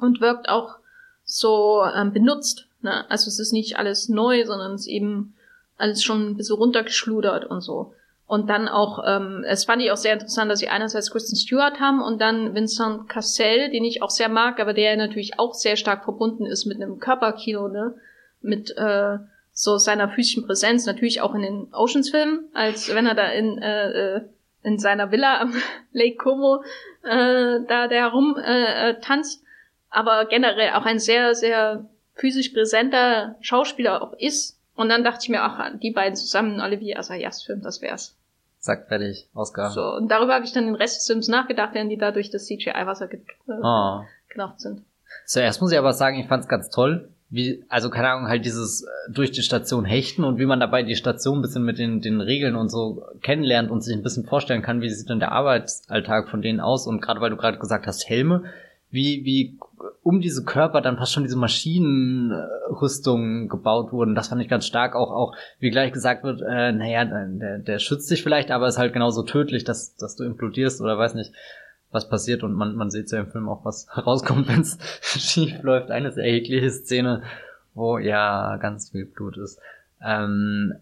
Speaker 1: und wirkt auch so ähm, benutzt. Ne? Also es ist nicht alles neu, sondern es ist eben alles schon ein bisschen runtergeschludert und so. Und dann auch, ähm, es fand ich auch sehr interessant, dass sie einerseits Kristen Stewart haben und dann Vincent Cassell, den ich auch sehr mag, aber der natürlich auch sehr stark verbunden ist mit einem Körperkino, ne? Mit äh, so seiner physischen Präsenz, natürlich auch in den Oceans-Filmen, als wenn er da in, äh, äh in seiner Villa am Lake Como äh, da der herum äh, äh, tanzt, aber generell auch ein sehr, sehr physisch präsenter Schauspieler auch ist. Und dann dachte ich mir, ach, die beiden zusammen, Olivier Assayas Film, das wär's.
Speaker 2: Zack, fertig, Oscar.
Speaker 1: So, und darüber habe ich dann den Rest des Films nachgedacht, während die da durch das CGI-Wasser ge äh, oh. geknauft sind.
Speaker 2: Zuerst muss ich aber sagen, ich fand's ganz toll, wie, also keine Ahnung, halt dieses äh, durch die Station hechten und wie man dabei die Station ein bisschen mit den, den Regeln und so kennenlernt und sich ein bisschen vorstellen kann, wie sieht denn der Arbeitsalltag von denen aus und gerade weil du gerade gesagt hast, Helme, wie, wie um diese Körper dann fast schon diese Maschinenrüstungen gebaut wurden. Das fand ich ganz stark. Auch, auch wie gleich gesagt wird, äh, naja, der, der schützt dich vielleicht, aber ist halt genauso tödlich, dass, dass du implodierst oder weiß nicht was passiert und man, man sieht ja im Film auch, was herauskommt, wenn es schief läuft. Eine sehr eklige Szene, wo ja ganz viel Blut ist. Ähm,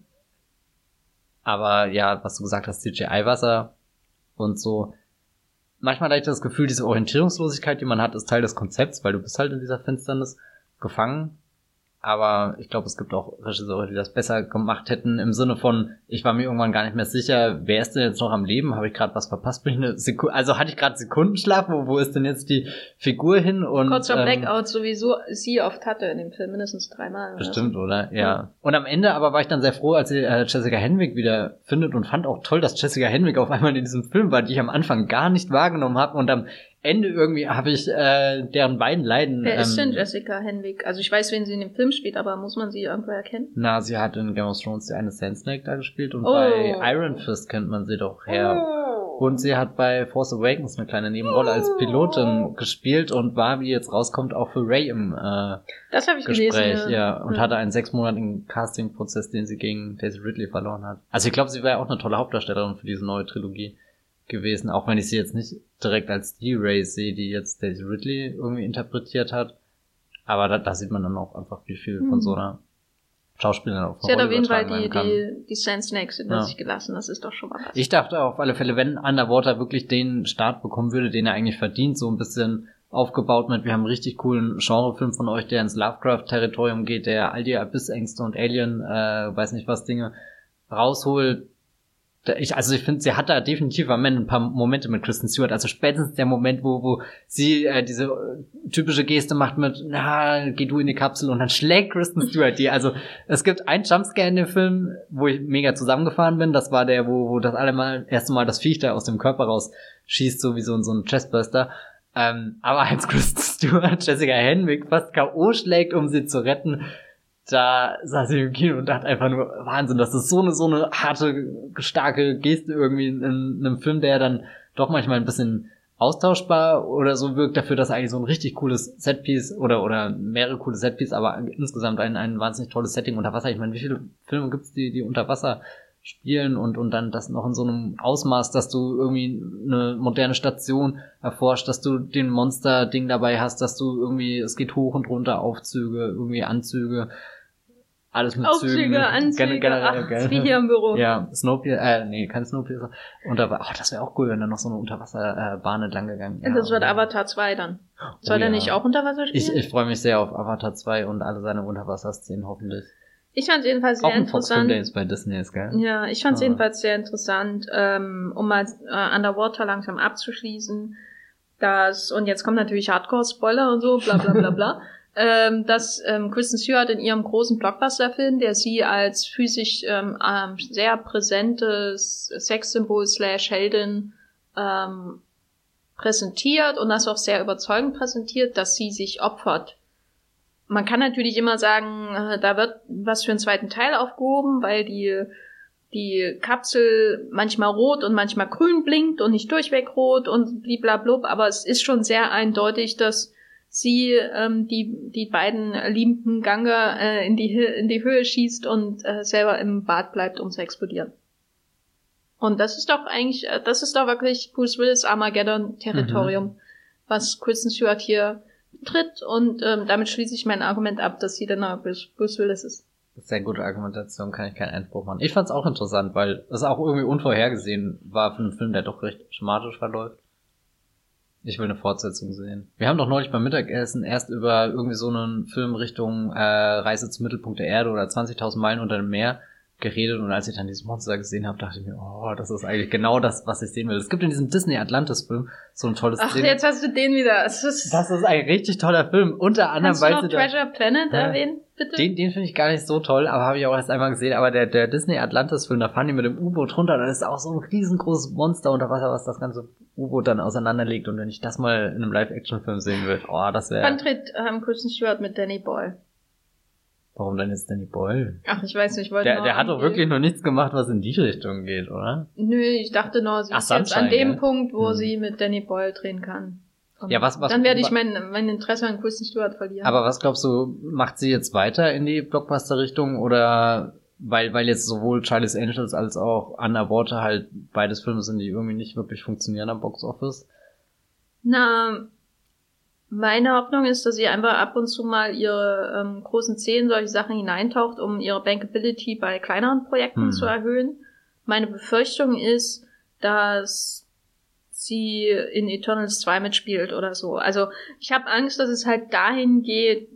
Speaker 2: aber ja, was du gesagt hast, CGI-Wasser und so. Manchmal hatte ich das Gefühl, diese Orientierungslosigkeit, die man hat, ist Teil des Konzepts, weil du bist halt in dieser Finsternis gefangen aber ich glaube, es gibt auch Regisseure, die das besser gemacht hätten, im Sinne von, ich war mir irgendwann gar nicht mehr sicher, wer ist denn jetzt noch am Leben? Habe ich gerade was verpasst? Bin ich eine Sekunde, also hatte ich gerade Sekundenschlaf? Wo, wo ist denn jetzt die Figur hin? Und,
Speaker 1: Kurzer ähm, Blackout, sowieso sie oft hatte in dem Film, mindestens dreimal.
Speaker 2: Bestimmt, oder? oder? Ja. Und am Ende aber war ich dann sehr froh, als sie äh, Jessica Henwick wieder findet und fand auch toll, dass Jessica Henwick auf einmal in diesem Film war, die ich am Anfang gar nicht wahrgenommen habe und am Ende irgendwie habe ich äh, deren beiden Leiden.
Speaker 1: Wer ähm, ist denn Jessica Henwick? Also ich weiß, wen sie in dem Film spielt, aber muss man sie irgendwo erkennen?
Speaker 2: Na, sie hat in Game of Thrones die eine Sand Snake da gespielt und oh. bei Iron Fist kennt man sie doch her. Oh. Und sie hat bei Force Awakens eine kleine Nebenrolle als Pilotin oh. gespielt und war, wie jetzt rauskommt, auch für Ray im äh,
Speaker 1: das ich
Speaker 2: Gespräch,
Speaker 1: gelesen,
Speaker 2: ja. ja. Und ja. hatte einen sechsmonatigen Casting-Prozess, den sie gegen Daisy Ridley verloren hat. Also ich glaube, sie wäre auch eine tolle Hauptdarstellerin für diese neue Trilogie gewesen, auch wenn ich sie jetzt nicht direkt als die Ray sehe, die jetzt Daisy Ridley irgendwie interpretiert hat. Aber da, da sieht man dann auch einfach, wie viel mhm. von so einer Schauspielerin
Speaker 1: auf Sie hat auf jeden Fall die, die, die Sand Snakes hinter ja. sich gelassen, das ist doch schon mal was.
Speaker 2: Ich dachte auf alle Fälle, wenn Underwater wirklich den Start bekommen würde, den er eigentlich verdient, so ein bisschen aufgebaut mit, wir haben einen richtig coolen Genrefilm von euch, der ins Lovecraft-Territorium geht, der all die Abyssängste und Alien, äh, weiß nicht was Dinge rausholt, ich, also ich finde, sie hat da definitiv am Ende ein paar Momente mit Kristen Stewart. Also spätestens der Moment, wo, wo sie äh, diese äh, typische Geste macht mit, na, geh du in die Kapsel und dann schlägt Kristen Stewart die. Also es gibt einen Jumpscare in dem Film, wo ich mega zusammengefahren bin. Das war der, wo, wo das allemal erste Mal das Viech da aus dem Körper rausschießt, so wie so, so ein Chestbuster. Ähm, aber als Kristen Stewart Jessica Henwick fast K.O. schlägt, um sie zu retten, da saß ich im Kino und dachte einfach nur, Wahnsinn, das ist so eine, so eine harte, starke Geste irgendwie in, in einem Film, der dann doch manchmal ein bisschen austauschbar oder so wirkt dafür, dass eigentlich so ein richtig cooles Setpiece oder oder mehrere coole Setpiece, aber insgesamt ein, ein wahnsinnig tolles Setting unter Wasser. Ich meine, wie viele Filme gibt's, die, die unter Wasser spielen und, und dann das noch in so einem Ausmaß, dass du irgendwie eine moderne Station erforscht, dass du den Monster-Ding dabei hast, dass du irgendwie, es geht hoch und runter, Aufzüge, irgendwie Anzüge, alles mit
Speaker 1: Aufzüge,
Speaker 2: Zügen.
Speaker 1: Anzüge, generell, Ach, wie hier im Büro.
Speaker 2: Ja, Snowpiercer, äh, nee, kein Snowpiercer. Und da war, oh, das wäre auch cool, wenn da noch so eine Unterwasserbahn äh, entlang gegangen
Speaker 1: wäre. Ja, das wird Avatar 2 dann. Soll oh, der ja. nicht auch Unterwasser spielen?
Speaker 2: Ich, ich freue mich sehr auf Avatar 2 und alle seine Unterwasserszenen hoffentlich.
Speaker 1: Ich fand es jedenfalls sehr
Speaker 2: Auch ein
Speaker 1: interessant.
Speaker 2: Jetzt bei Disney ist, gell?
Speaker 1: Ja, ich fand es
Speaker 2: Ah.
Speaker 1: jedenfalls sehr interessant, ähm, um mal äh, Underwater langsam abzuschließen. Das, und jetzt kommt natürlich Hardcore-Spoiler und so, bla bla bla bla. ähm, dass ähm, Kristen Stewart in ihrem großen Blockbuster-Film, der sie als physisch ähm, ähm, sehr präsentes Sexsymbol slash Heldin ähm, präsentiert und das auch sehr überzeugend präsentiert, dass sie sich opfert. Man kann natürlich immer sagen, äh, da wird was für einen zweiten Teil aufgehoben, weil die die Kapsel manchmal rot und manchmal grün blinkt und nicht durchweg rot und bliblablub, aber es ist schon sehr eindeutig, dass sie ähm, die, die beiden liebenden Gange äh, in, die, in die Höhe schießt und äh, selber im Bad bleibt, um zu explodieren. Und das ist doch eigentlich, äh, das ist doch wirklich Bruce Willis Armageddon-Territorium, was Kristen Stewart hier tritt und ähm, damit schließe ich mein Argument ab, dass sie dann auch Bruce Willis ist.
Speaker 2: Sehr gute Argumentation, kann ich keinen Einspruch machen. Ich fand's auch interessant, weil es auch irgendwie unvorhergesehen war für einen Film, der doch recht schematisch verläuft. Ich will eine Fortsetzung sehen. Wir haben doch neulich beim Mittagessen erst über irgendwie so einen Film Richtung äh, Reise zum Mittelpunkt der Erde oder 20.000 Meilen unter dem Meer geredet und als ich dann dieses Monster gesehen habe, dachte ich mir, oh, das ist eigentlich genau das, was ich sehen will. Es gibt in diesem Disney Atlantis Film so ein tolles
Speaker 1: Ach,
Speaker 2: Szene-
Speaker 1: jetzt hast du den wieder. Ist,
Speaker 2: Das ist ein richtig toller Film. Unter anderem,
Speaker 1: kannst du
Speaker 2: weil
Speaker 1: noch
Speaker 2: sie da
Speaker 1: Treasure Planet erwähnen, bitte?
Speaker 2: den, den finde ich gar nicht so toll, aber habe ich auch erst einmal gesehen. Aber der, der Disney Atlantis Film, da fahren die mit dem U-Boot runter, da ist auch so ein riesengroßes Monster unter Wasser, was das ganze U-Boot dann auseinanderlegt. Und wenn ich das mal in einem Live-Action-Film sehen würde, oh, das wäre.
Speaker 1: Wann tritt ähm, Kristen Stewart mit Danny Boyle?
Speaker 2: Warum denn jetzt Danny Boyle?
Speaker 1: Ach, ich weiß nicht, ich wollte
Speaker 2: Der, der hat doch wirklich noch nichts gemacht, was in die Richtung geht, oder?
Speaker 1: Nö, ich dachte nur, sie
Speaker 2: Ach,
Speaker 1: ist jetzt an dem
Speaker 2: gell?
Speaker 1: Punkt, wo
Speaker 2: Hm.
Speaker 1: sie mit Danny Boyle drehen kann. Und
Speaker 2: Ja, was- was-
Speaker 1: dann werde ich mein, mein Interesse an Kristen Stewart verlieren.
Speaker 2: Aber was glaubst du, macht sie jetzt weiter in die Blockbuster-Richtung oder weil, weil jetzt sowohl Charlie's Angels als auch Underwater halt beides Filme sind, die irgendwie nicht wirklich funktionieren am Box Office?
Speaker 1: Na, meine Hoffnung ist, dass sie einfach ab und zu mal ihre ähm, großen Szenen, solche Sachen hineintaucht, um ihre Bankability bei kleineren Projekten
Speaker 2: Hm.
Speaker 1: zu erhöhen. Meine Befürchtung ist, dass sie in Eternals 2 mitspielt oder so. Also ich habe Angst, dass es halt dahin geht,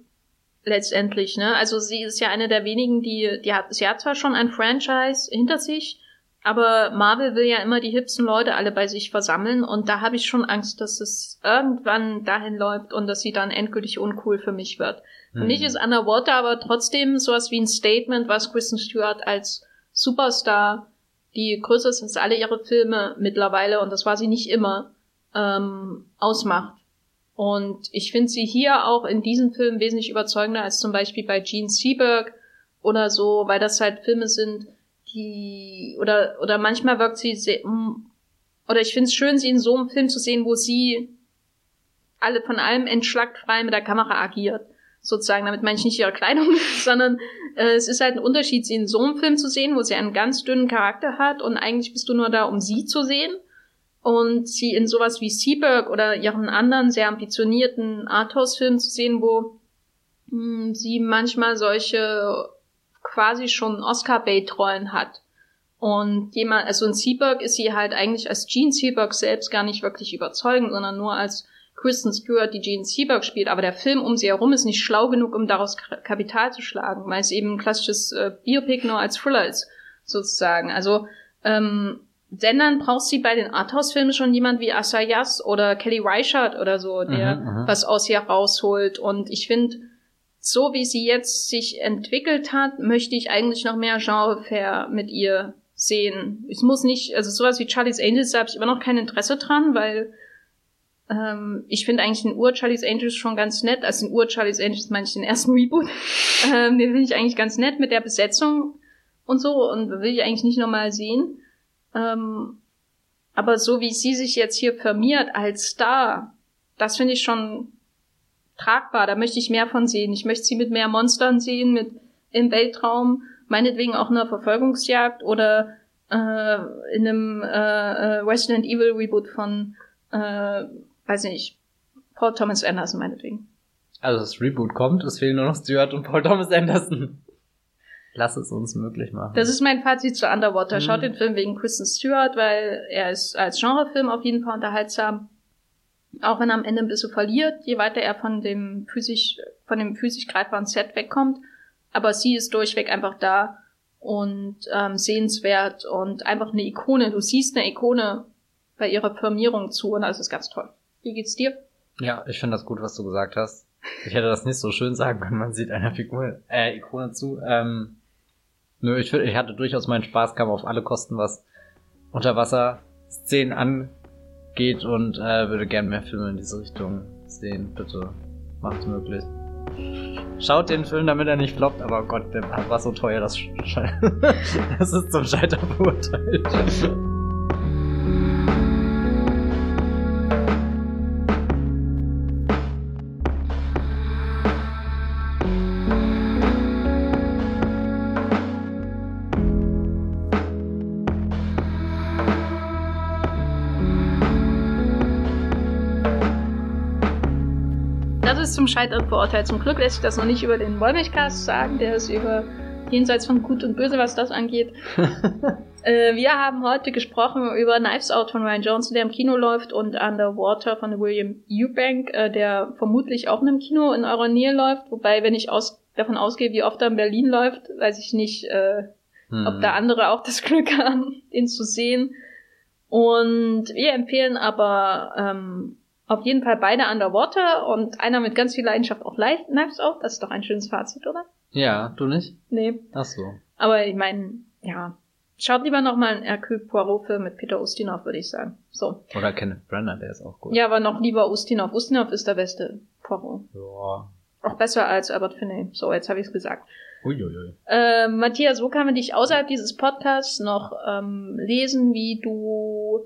Speaker 1: letztendlich, ne? Also sie ist ja eine der wenigen, die, die hat, sie hat zwar schon ein Franchise hinter sich, aber Marvel will ja immer die hipsten Leute alle bei sich versammeln und da habe ich schon Angst, dass es irgendwann dahin läuft und dass sie dann endgültig uncool für mich wird. Für
Speaker 2: Hm.
Speaker 1: mich ist Underwater aber trotzdem sowas wie ein Statement, was Kristen Stewart als Superstar, die größer ist als alle ihre Filme mittlerweile, und das war sie nicht immer, ähm, ausmacht. Und ich finde sie hier auch in diesem Film wesentlich überzeugender als zum Beispiel bei Gene Seberg oder so, weil das halt Filme sind, die oder oder manchmal wirkt sie sehr, mm, oder ich finde es schön, sie in so einem Film zu sehen, wo sie alle von allem entschlackt-frei mit der Kamera agiert. Sozusagen, damit meine ich nicht ihre Kleidung, sondern äh, es ist halt ein Unterschied, sie in so einem Film zu sehen, wo sie einen ganz dünnen Charakter hat und eigentlich bist du nur da, um sie zu sehen. Und sie in sowas wie Seaberg oder ihren anderen sehr ambitionierten Arthouse-Filmen zu sehen, wo mh, sie manchmal solche quasi schon Oscar-Bait-Rollen hat. Und jemand, also in Seaberg ist sie halt eigentlich als Gene Seaberg selbst gar nicht wirklich überzeugend, sondern nur als Kristen Stewart, die Gene Seaberg spielt. Aber der Film um sie herum ist nicht schlau genug, um daraus Kapital zu schlagen, weil es eben ein klassisches äh, Biopic nur als Thriller ist, sozusagen. Also, ähm, wenn dann brauchst du bei den Arthouse-Filmen schon jemand wie Asayas oder Kelly Reichardt oder so, der
Speaker 2: Mhm, mhm.
Speaker 1: was aus ihr rausholt. Und ich finde, so wie sie jetzt sich entwickelt hat, möchte ich eigentlich noch mehr Genre-Fair mit ihr sehen. Es muss nicht, also sowas wie Charlie's Angels, da habe ich immer noch kein Interesse dran, weil ähm, ich finde eigentlich den Ur-Charlie's Angels schon ganz nett. Also den Ur-Charlie's Angels meine ich den ersten Reboot. ähm, den finde ich eigentlich ganz nett mit der Besetzung und so und will ich eigentlich nicht nochmal sehen. Ähm, aber so wie sie sich jetzt hier firmiert als Star, das finde ich schon tragbar. Da möchte ich mehr von sehen. Ich möchte sie mit mehr Monstern sehen, mit im Weltraum, meinetwegen auch einer Verfolgungsjagd oder äh, in einem äh, äh, Resident Evil Reboot von, äh, weiß nicht, Paul Thomas Anderson meinetwegen.
Speaker 2: Also das Reboot kommt, es fehlen nur noch Stuart und Paul Thomas Anderson. Lass es uns möglich machen.
Speaker 1: Das ist mein Fazit zu Underwater.
Speaker 2: Mhm.
Speaker 1: Schaut den Film wegen Kristen Stewart, weil er ist als Genrefilm auf jeden Fall unterhaltsam. Auch wenn er am Ende ein bisschen verliert, je weiter er von dem physisch, von dem physisch greifbaren Set wegkommt. aber sie ist durchweg einfach da und ähm, sehenswert und einfach eine Ikone. Du siehst eine Ikone bei ihrer Firmierung zu und das ist ganz toll. Wie geht's dir?
Speaker 2: Ja, ich finde das gut, was du gesagt hast. Ich hätte das nicht so schön sagen können, man sieht einer Figur, äh, Ikone zu. Ähm, nö, ich, ich hatte durchaus meinen Spaß, kam auf alle Kosten, was Unterwasser-Szenen angeht und äh, würde gern mehr Filme in diese Richtung sehen. Bitte macht möglich. Schaut den Film, damit er nicht floppt, aber oh Gott, der war so teuer, das, das ist zum Scheitern verurteilt.
Speaker 1: Zum Scheitern verurteilt. Zum Glück lässt sich das noch nicht über den Wollmilchcast sagen, der ist über jenseits von Gut und Böse, was das angeht. äh, wir haben heute gesprochen über Knives Out von Ryan Johnson, der im Kino läuft, und Underwater von William Eubank, äh, der vermutlich auch in einem Kino in eurer Nähe läuft. Wobei, wenn ich aus davon ausgehe, wie oft er in Berlin läuft, weiß ich nicht, äh, hm. ob da andere auch das Glück haben, ihn zu sehen. Und wir empfehlen aber ähm, auf jeden Fall beide underwater und einer mit ganz viel Leidenschaft auch Knives Out. Das ist doch ein schönes Fazit, oder?
Speaker 2: Ja, du nicht?
Speaker 1: Nee.
Speaker 2: Ach so.
Speaker 1: Aber ich meine, ja. Schaut lieber nochmal einen Hercule Poirot-Film mit Peter Ustinov, würde ich sagen. So.
Speaker 2: Oder Kenneth Brenner, der ist auch gut.
Speaker 1: Ja, aber noch lieber Ustinov. Ustinov ist der beste Poirot.
Speaker 2: Ja.
Speaker 1: Auch besser als Albert Finney. So, jetzt habe ich es gesagt.
Speaker 2: Uiuiui.
Speaker 1: Äh, Matthias, wo kann man dich außerhalb dieses Podcasts noch ähm, lesen, wie du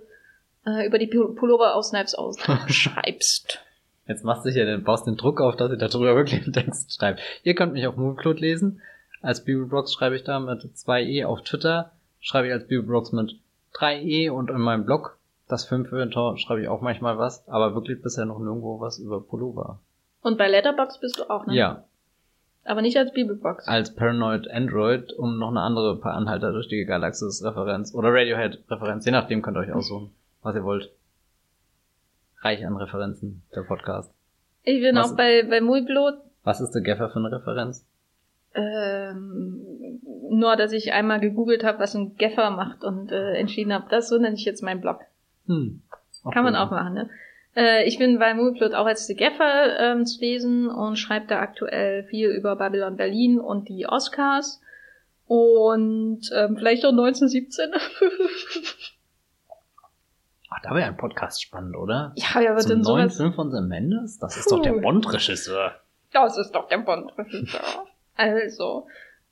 Speaker 1: äh, über die Pullover aus Knives aus schreibst.
Speaker 2: Jetzt machst du ja den, baust den Druck auf, dass ich darüber wirklich einen Text schreibe. Ihr könnt mich auf Moonfloat lesen. Als Bibelbrox schreibe ich da mit 2e auf Twitter. Schreibe ich als Bibelbrox mit 3e und in meinem Blog, das 5 Tor, schreibe ich auch manchmal was, aber wirklich bisher noch nirgendwo was über Pullover.
Speaker 1: Und bei Letterbox bist du auch, ne?
Speaker 2: Ja.
Speaker 1: Aber nicht als Bibelbox.
Speaker 2: Als Paranoid Android, um noch eine andere paar Anhalter durch die Galaxis Referenz oder Radiohead Referenz, je nachdem könnt ihr euch aussuchen was ihr wollt. Reich an Referenzen, der Podcast.
Speaker 1: Ich bin was, auch bei, bei Mulblot.
Speaker 2: Was ist der Gaffer für eine Referenz?
Speaker 1: Ähm, nur, dass ich einmal gegoogelt habe, was ein Gaffer macht und äh, entschieden habe, das so nenne ich jetzt meinen Blog. Hm. Kann man auch machen, ne? Äh, ich bin bei Moviepilot auch als The Gaffer ähm, zu lesen und schreibe da aktuell viel über Babylon Berlin und die Oscars. Und ähm, vielleicht auch 1917.
Speaker 2: Ach, da wäre ein Podcast spannend, oder?
Speaker 1: Ja, ja, was
Speaker 2: denn
Speaker 1: neuen
Speaker 2: sowas? Film von The Mendes? Das ist Puh. doch der Bond-Regisseur.
Speaker 1: Das ist doch der Bond-Regisseur. also,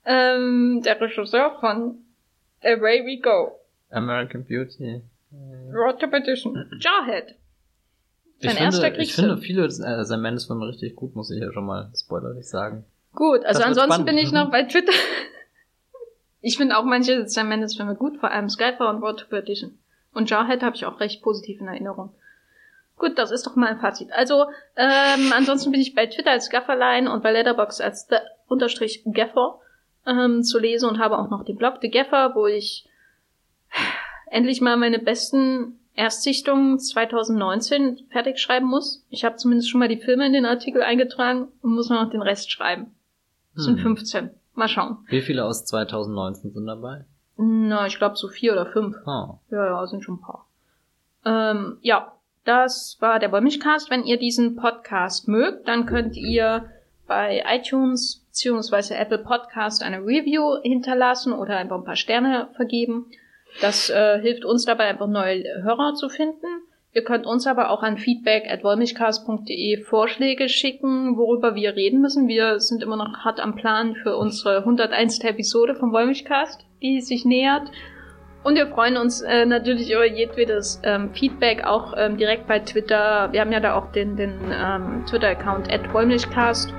Speaker 1: ähm, der Regisseur von Away We Go.
Speaker 2: American Beauty.
Speaker 1: Road to Petition. Jarhead.
Speaker 2: Ich finde, Ich finde viele äh, The Mendes Filme richtig gut, muss ich ja schon mal spoilerlich sagen.
Speaker 1: Gut, also ansonsten bin ich noch bei Twitter. ich finde auch manche The Mendes Filme gut, vor allem Skyfall und Road to Perdition. Und Jarhead habe ich auch recht positiv in Erinnerung. Gut, das ist doch mal ein Fazit. Also, ähm, ansonsten bin ich bei Twitter als Gafferline und bei Letterbox als the unterstrich Gaffer ähm, zu lesen und habe auch noch den Blog The Gaffer, wo ich endlich mal meine besten Erstsichtungen 2019 fertig schreiben muss. Ich habe zumindest schon mal die Filme in den Artikel eingetragen und muss noch den Rest schreiben. Das sind 15. Hm. Mal schauen.
Speaker 2: Wie viele aus 2019 sind dabei?
Speaker 1: Na, ich glaube so vier oder fünf.
Speaker 2: Oh.
Speaker 1: Ja, ja, sind schon ein paar. Ähm, ja, das war der Wollmilchcast. Wenn ihr diesen Podcast mögt, dann könnt ihr bei iTunes beziehungsweise Apple Podcast eine Review hinterlassen oder einfach ein paar Sterne vergeben. Das äh, hilft uns dabei, einfach neue Hörer zu finden. Ihr könnt uns aber auch an feedback at wollmilchcast.de Vorschläge schicken, worüber wir reden müssen. Wir sind immer noch hart am Plan für unsere 101. Episode vom Wollmilchcast die sich nähert. Und wir freuen uns äh, natürlich über jedwedes ähm, Feedback, auch ähm, direkt bei Twitter. Wir haben ja da auch den, den ähm, Twitter-Account at Wollmilchcast,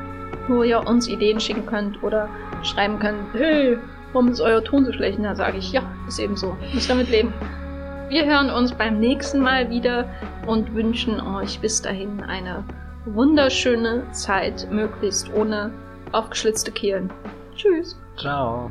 Speaker 1: wo ihr uns Ideen schicken könnt oder schreiben könnt, hey, warum ist euer Ton so schlecht? Da sage ich, ja, ist eben so. Müsst damit leben. Wir hören uns beim nächsten Mal wieder und wünschen euch bis dahin eine wunderschöne Zeit, möglichst ohne aufgeschlitzte Kehlen. Tschüss.
Speaker 2: Ciao.